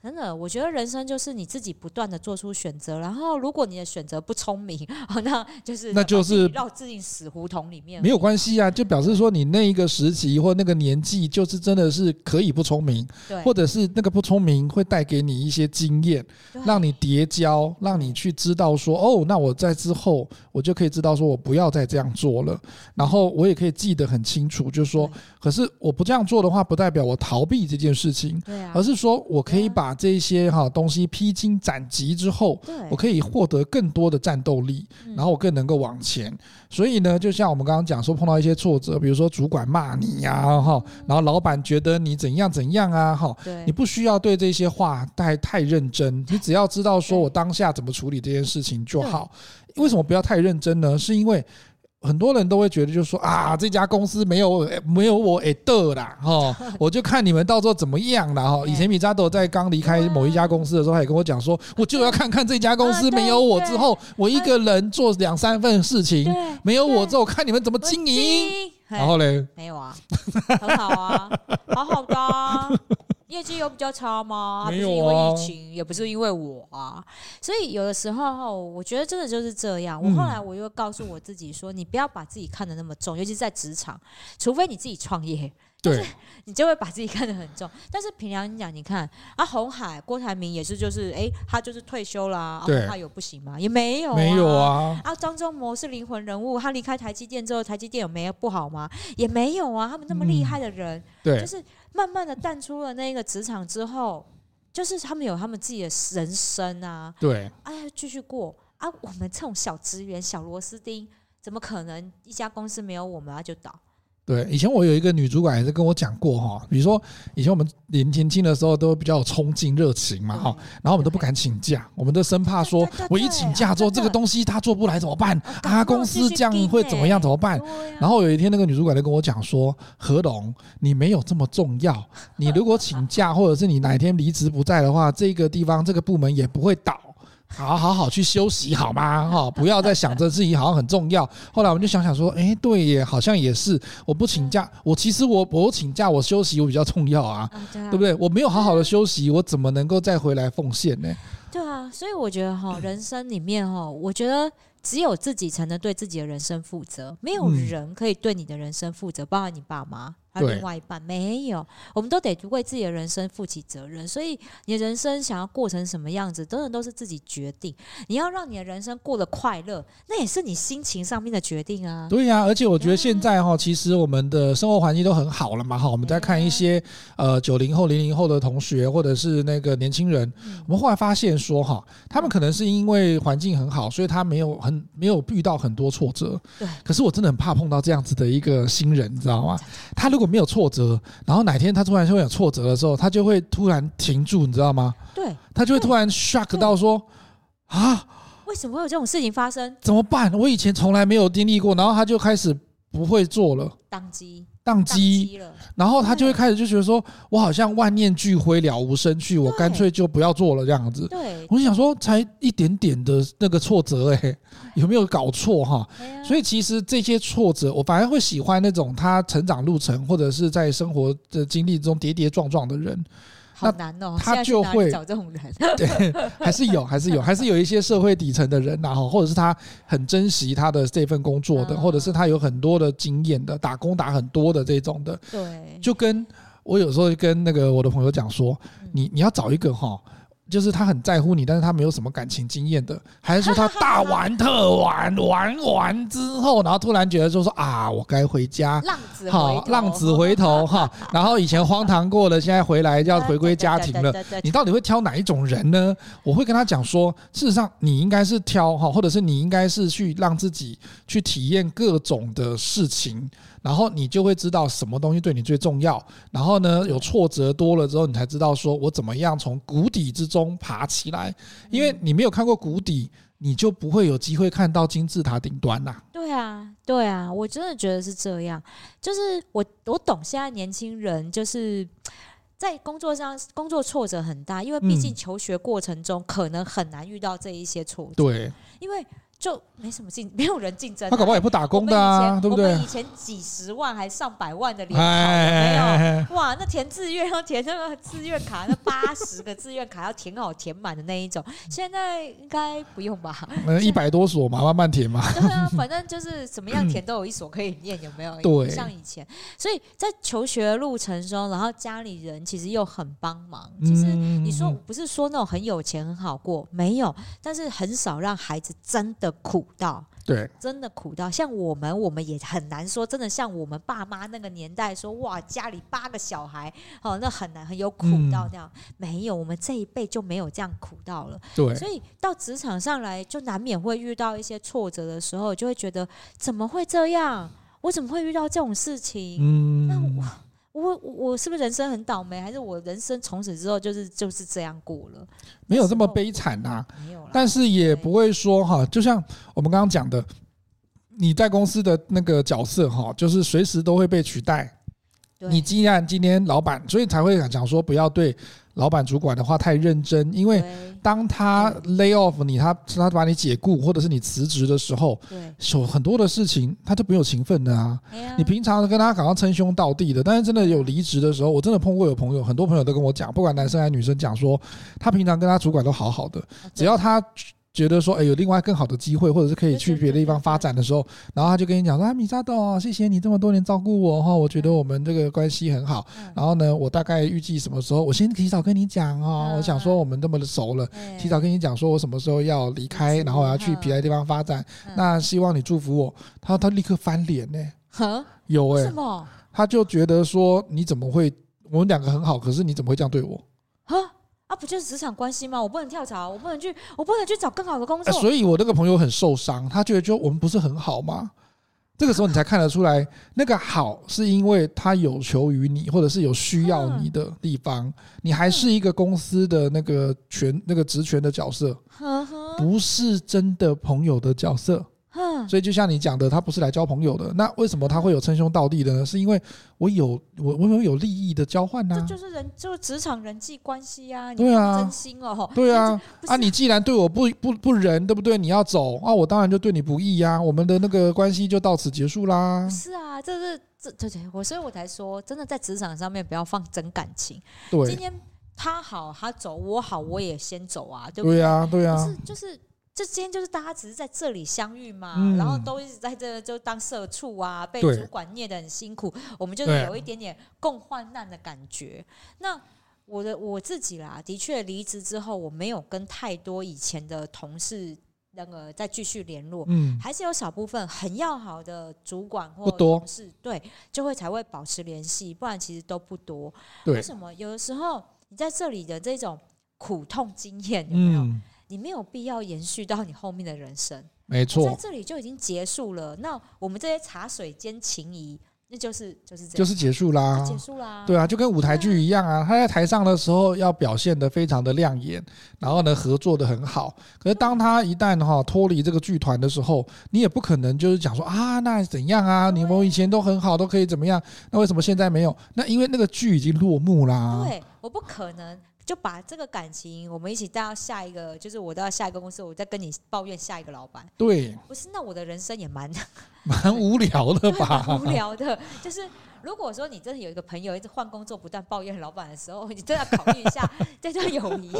真的，我觉得人生就是你自己不断的做出选择，然后如果你的选择不聪明，那就是那就是绕自己死胡同里面。没有关系啊，就表示说你那一个时期或那个年纪，就是真的是可以不聪明，对，或者是那个不聪明会带给你一些经验，让你叠交，让你去知道说，哦，那我在之后我就可以知道说我不要再这样做了，然后我也可以记得很清楚，就是说，可是我不这样做的话，不代表我逃避这件事情，对啊，而是说我可以把。把这些哈东西披荆斩棘之后，我可以获得更多的战斗力，然后我更能够往前。所以呢，就像我们刚刚讲说，碰到一些挫折，比如说主管骂你呀，哈，然后老板觉得你怎样怎样啊，哈，你不需要对这些话太太认真，你只要知道说我当下怎么处理这件事情就好。为什么不要太认真呢？是因为。很多人都会觉得，就是说啊，这家公司没有没有我哎的啦，哈，我就看你们到时候怎么样了哈。以前米扎朵在刚离开某一家公司的时候，他也跟我讲说，我就要看看这家公司没有我之后，我一个人做两三份事情，没有我之后，看你们怎么经营。然后嘞，没有啊，很好啊，好好的啊。业绩有比较差吗？不是因为疫情，也不是因为我啊。所以有的时候，我觉得真的就是这样。我后来我又告诉我自己说，你不要把自己看得那么重，尤其是在职场，除非你自己创业，对，你就会把自己看得很重。但是平常你讲，你看啊，红海郭台铭也是，就是哎，他就是退休啦，啊，他有不行吗？也没有，没有啊。啊，张忠谋是灵魂人物，他离开台积电之后，台积电有没有不好吗？也没有啊。他们那么厉害的人，对，就是。慢慢的淡出了那个职场之后，就是他们有他们自己的人生啊，对，哎，继续过啊。我们这种小职员、小螺丝钉，怎么可能一家公司没有我们啊就倒？对，以前我有一个女主管也是跟我讲过哈，比如说以前我们年轻轻的时候都比较有冲劲、热情嘛哈，然后我们都不敢请假，我们都生怕说我一请假之后这个东西他做不来怎么办啊？公司这样会怎么样怎么办？然后有一天那个女主管就跟我讲说：“何龙，你没有这么重要，你如果请假或者是你哪天离职不在的话，这个地方这个部门也不会倒。”好好好去休息好吗？哈，不要再想着自己好像很重要。后来我们就想想说，哎，对耶，好像也是。我不请假，我其实我我请假，我休息我比较重要啊，对不对？我没有好好的休息，我怎么能够再回来奉献呢？对啊，所以我觉得哈，人生里面哈，我觉得只有自己才能对自己的人生负责，没有人可以对你的人生负责，包括你爸妈。还有另外一半没有，我们都得为自己的人生负起责任。所以你的人生想要过成什么样子，当然都是自己决定。你要让你的人生过得快乐，那也是你心情上面的决定啊。对呀、啊，而且我觉得现在哈，其实我们的生活环境都很好了嘛。哈，我们在看一些呃九零后、零零后的同学，或者是那个年轻人，我们后来发现说哈，他们可能是因为环境很好，所以他没有很没有遇到很多挫折。对。可是我真的很怕碰到这样子的一个新人，你知道吗？他如果没有挫折，然后哪天他突然就会有挫折的时候，他就会突然停住，你知道吗？对，他就会突然 shock 到说啊，为什么会有这种事情发生？怎么办？我以前从来没有经历过，然后他就开始不会做了，当机。宕机，然后他就会开始就觉得说，我好像万念俱灰，了无生趣，我干脆就不要做了这样子。对，我就想说，才一点点的那个挫折，哎，有没有搞错哈？所以其实这些挫折，我反而会喜欢那种他成长路程或者是在生活的经历中跌跌撞撞的人。好难哦，他就会找这种人，对，还是有，还是有，还是有一些社会底层的人，然后或者是他很珍惜他的这份工作的，或者是他有很多的经验的，打工打很多的这种的，对，就跟我有时候跟那个我的朋友讲说，你你要找一个哈。就是他很在乎你，但是他没有什么感情经验的，还是说他 大玩特玩，玩完之后，然后突然觉得就说啊，我该回家，浪子好，浪子回头哈，然后以前荒唐过了，现在回来要回归家庭了，你到底会挑哪一种人呢？我会跟他讲说，事实上你应该是挑哈，或者是你应该是去让自己去体验各种的事情。然后你就会知道什么东西对你最重要。然后呢，有挫折多了之后，你才知道说我怎么样从谷底之中爬起来。因为你没有看过谷底，你就不会有机会看到金字塔顶端呐。对啊，对啊，我真的觉得是这样。就是我我懂现在年轻人就是在工作上工作挫折很大，因为毕竟求学过程中可能很难遇到这一些挫折。对，因为。就没什么竞，没有人竞争。他搞不好也不打工的啊，对不对？我们以前几十万还上百万的联考没有？哇，那填志愿要填那个志愿卡，那 八十个志愿卡要填好填满的那一种，现在应该不用吧？一百多所嘛，慢慢填嘛。对啊，反正就是怎么样填都有一所可以念，有没有？对，像以前，所以在求学的路程中，然后家里人其实又很帮忙。其实你说不是说那种很有钱很好过，没有，但是很少让孩子真的。苦到对，真的苦到像我们，我们也很难说，真的像我们爸妈那个年代说，哇，家里八个小孩，哦，那很难，很有苦到这样。嗯、没有，我们这一辈就没有这样苦到了。对，所以到职场上来，就难免会遇到一些挫折的时候，就会觉得怎么会这样？我怎么会遇到这种事情？嗯，那我。我我是不是人生很倒霉，还是我人生从此之后就是就是这样过了？没有这么悲惨呐、啊，没有，但是也不会说哈，就像我们刚刚讲的，你在公司的那个角色哈，就是随时都会被取代。你既然今天老板，所以才会讲说不要对。老板主管的话太认真，因为当他 lay off 你，他他把你解雇或者是你辞职的时候，有很多的事情他都没有情分的啊。你平常跟他好像称兄道弟的，但是真的有离职的时候，我真的碰过有朋友，很多朋友都跟我讲，不管男生还是女生，讲说他平常跟他主管都好好的，只要他。觉得说，哎，有另外更好的机会，或者是可以去别的地方发展的时候，然后他就跟你讲说，啊，米沙豆，谢谢你这么多年照顾我哈，我觉得我们这个关系很好。然后呢，我大概预计什么时候，我先提早跟你讲哦，我想说我们这么的熟了，提早跟你讲说我什么时候要离开，然后我要去别的地方发展，那希望你祝福我。他他立刻翻脸呢，有哎，他就觉得说，你怎么会，我们两个很好，可是你怎么会这样对我？啊，不就是职场关系吗？我不能跳槽，我不能去，我不能去找更好的工作。所以，我那个朋友很受伤，他觉得就我们不是很好吗？这个时候，你才看得出来，那个好是因为他有求于你，或者是有需要你的地方，你还是一个公司的那个权、那个职权的角色，不是真的朋友的角色。所以就像你讲的，他不是来交朋友的。那为什么他会有称兄道弟的呢？是因为我有我我有有利益的交换呐。这就是人，就是职场人际关系啊。对啊，真心哦。对啊。啊，你既然对我不不不仁，对不对？你要走啊，我当然就对你不义呀。我们的那个关系就到此结束啦。是啊，这是这这这，我所以我才说，真的在职场上面不要放真感情。对。今天他好，他走，我好，我也先走啊，对不对？对啊，对啊。是就是。这今天就是大家只是在这里相遇嘛，嗯、然后都一直在这就当社畜啊，被主管念的很辛苦，我们就是有一点点共患难的感觉。那我的我自己啦，的确离职之后，我没有跟太多以前的同事那个再继续联络，嗯，还是有少部分很要好的主管或同事，对，就会才会保持联系，不然其实都不多。为什么？有的时候你在这里的这种苦痛经验有没有？嗯你没有必要延续到你后面的人生，没错，在这里就已经结束了。那我们这些茶水间情谊，那就是就是这样，就是结束啦，结束啦。对啊，就跟舞台剧一样啊。他在台上的时候要表现的非常的亮眼，然后呢合作的很好。可是当他一旦哈脱离这个剧团的时候，你也不可能就是讲说啊，那怎样啊？你们以前都很好，都可以怎么样？那为什么现在没有？那因为那个剧已经落幕啦。对，我不可能。就把这个感情，我们一起带到下一个，就是我到下一个公司，我再跟你抱怨下一个老板。对，不是，那我的人生也蛮 蛮无聊的吧？无聊的，就是如果说你真的有一个朋友一直换工作，不断抱怨老板的时候，你真的要考虑一下 这段友谊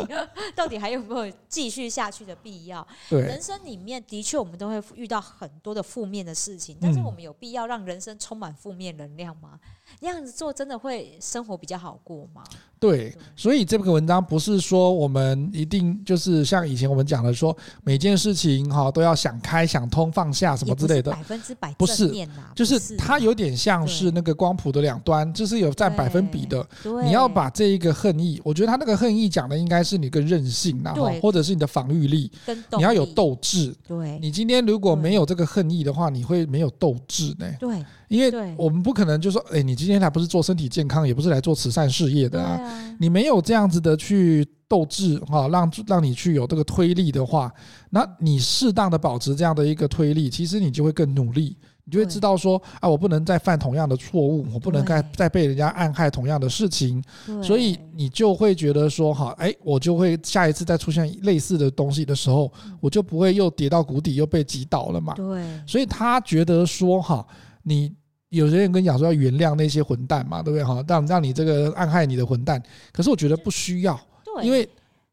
到底还有没有继续下去的必要。对，人生里面的确我们都会遇到很多的负面的事情，但是我们有必要让人生充满负面能量吗？那样子做真的会生活比较好过吗？对，所以这个文章不是说我们一定就是像以前我们讲的说每件事情哈都要想开、想通、放下什么之类的，百分之百不是，就是。它有点像是那个光谱的两端，就是有占百分比的。你要把这一个恨意，我觉得他那个恨意讲的应该是你个韧性然后，或者是你的防御力，你要有斗志。对，你今天如果没有这个恨意的话，你会没有斗志呢。对。因为我们不可能就说，哎，你今天来不是做身体健康，也不是来做慈善事业的啊。你没有这样子的去斗志哈，让让你去有这个推力的话，那你适当的保持这样的一个推力，其实你就会更努力，你就会知道说，啊，我不能再犯同样的错误，我不能再再被人家暗害同样的事情，所以你就会觉得说，哈，哎，我就会下一次再出现类似的东西的时候，我就不会又跌到谷底，又被击倒了嘛。对，所以他觉得说，哈，你。有些人跟你讲说要原谅那些混蛋嘛，对不对？哈，让让你这个暗害你的混蛋，可是我觉得不需要，对，因为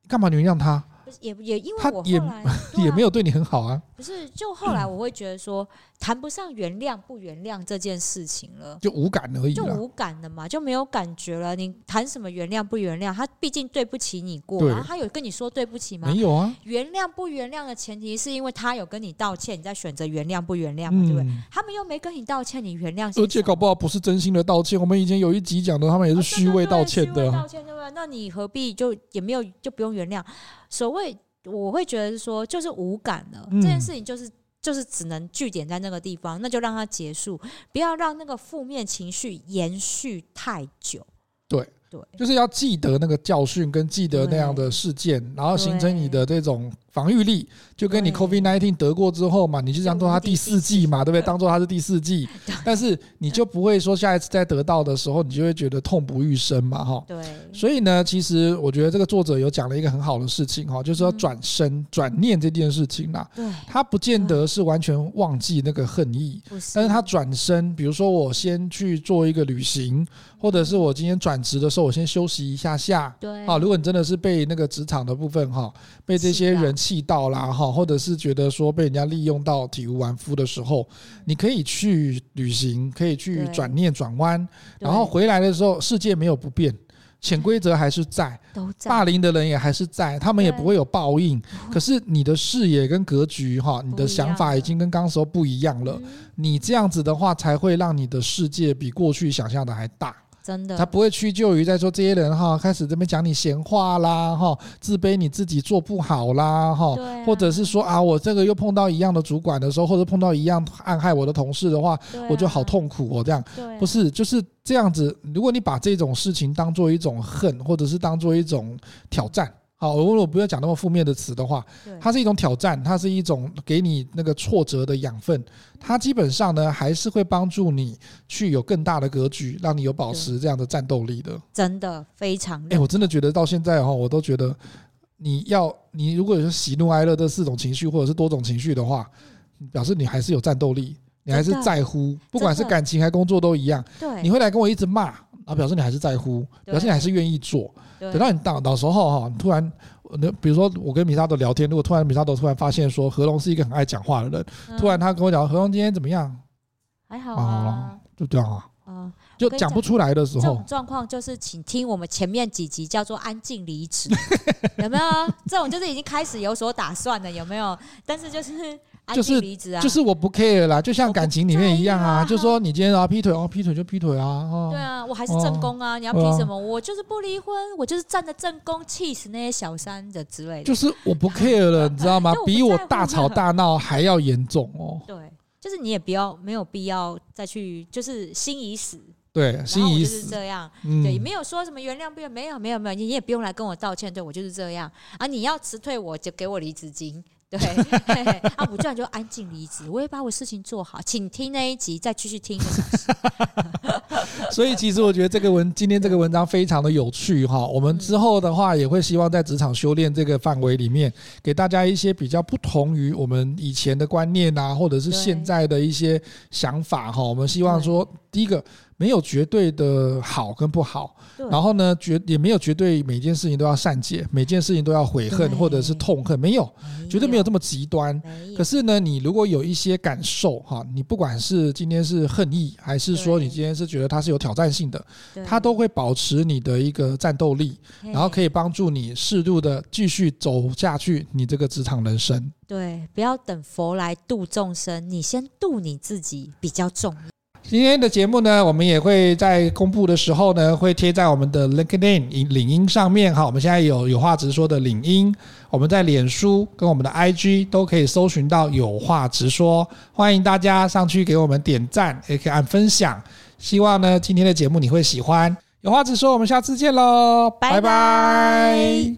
干嘛你原谅他？也也因为我后来也 也没有对你很好啊。不是，就后来我会觉得说，谈不上原谅不原谅这件事情了，就无感而已，就无感了嘛，就没有感觉了。你谈什么原谅不原谅？他毕竟对不起你过，然后他有跟你说对不起吗？没有啊。原谅不原谅的前提是因为他有跟你道歉，你再选择原谅不原谅嘛，对不对？他们又没跟你道歉，你原谅？而且搞不好不是真心的道歉。我们以前有一集讲的，他们也是虚伪道歉的。道歉对不对？那你何必就也没有就不用原谅？所谓。我会觉得说，就是无感了，这件事情就是就是只能据点在那个地方，那就让它结束，不要让那个负面情绪延续太久。对。对，就是要记得那个教训，跟记得那样的事件，然后形成你的这种防御力，就跟你 COVID nineteen 得过之后嘛，你就当做它第四季嘛，对不对？当做它是第四季，但是你就不会说下一次再得到的时候，你就会觉得痛不欲生嘛，哈。对。所以呢，其实我觉得这个作者有讲了一个很好的事情哈，就是要转身转念这件事情啦，对，他不见得是完全忘记那个恨意，但是他转身，比如说我先去做一个旅行，或者是我今天转职的时候。我先休息一下下，对，啊。如果你真的是被那个职场的部分哈，被这些人气到啦哈，或者是觉得说被人家利用到体无完肤的时候，你可以去旅行，可以去转念转弯，然后回来的时候，世界没有不变，潜规则还是在，霸凌的人也还是在，他们也不会有报应。可是你的视野跟格局哈，你的想法已经跟刚时候不一样了。你这样子的话，才会让你的世界比过去想象的还大。真的，他不会屈就于在说这些人哈，开始这边讲你闲话啦哈，自卑你自己做不好啦哈，或者是说啊，我这个又碰到一样的主管的时候，或者碰到一样暗害我的同事的话，我就好痛苦哦，这样，不是就是这样子。如果你把这种事情当做一种恨，或者是当做一种挑战。好，如果不要讲那么负面的词的话，它是一种挑战，它是一种给你那个挫折的养分，它基本上呢还是会帮助你去有更大的格局，让你有保持这样的战斗力的。真的非常。哎，我真的觉得到现在哈，我都觉得你要你如果有喜怒哀乐这四种情绪，或者是多种情绪的话，表示你还是有战斗力，你还是在乎，不管是感情还工作都一样。对，你会来跟我一直骂。啊，表示你还是在乎，表示你还是愿意做。等到你到到时候哈，突然那比如说我跟米萨德聊天，如果突然米萨德突然发现说何龙是一个很爱讲话的人，嗯、突然他跟我讲何龙今天怎么样？还好啊，就这样啊。嗯，就讲不出来的时候，这种状况就是，请听我们前面几集叫做“安静离职”，有没有？这种就是已经开始有所打算了，有没有？但是就是安静离职啊，就是我不 care 啦，就像感情里面一样啊，就说你今天要劈腿哦，劈腿就劈腿啊，对啊，我还是正宫啊，你要劈什么？我就是不离婚，我就是站在正宫，气死那些小三的之类的。就是我不 care 了，你知道吗？比我大吵大闹还要严重哦。对。就是你也不要没有必要再去，就是心已死，对，心已死就是这样，嗯、对，没有说什么原谅不原谅，没有没有没有，你也不用来跟我道歉，对我就是这样啊，你要辞退我就给我离职金。对，啊，我这样就安静离职，我也把我事情做好，请听那一集，再继续听一个小时。所以，其实我觉得这个文今天这个文章非常的有趣哈。我们之后的话也会希望在职场修炼这个范围里面，给大家一些比较不同于我们以前的观念啊，或者是现在的一些想法哈。我们希望说，第一个。没有绝对的好跟不好，然后呢，绝也没有绝对每件事情都要善解，每件事情都要悔恨或者是痛恨，没有，绝对没有这么极端。可是呢，你如果有一些感受哈，你不管是今天是恨意，还是说你今天是觉得它是有挑战性的，它都会保持你的一个战斗力，然后可以帮助你适度的继续走下去，你这个职场人生。对，不要等佛来度众生，你先度你自己比较重要。今天的节目呢，我们也会在公布的时候呢，会贴在我们的 LinkedIn 领英上面哈。我们现在有有话直说的领英，我们在脸书跟我们的 IG 都可以搜寻到有话直说，欢迎大家上去给我们点赞，也可以按分享。希望呢今天的节目你会喜欢。有话直说我们下次见喽拜拜。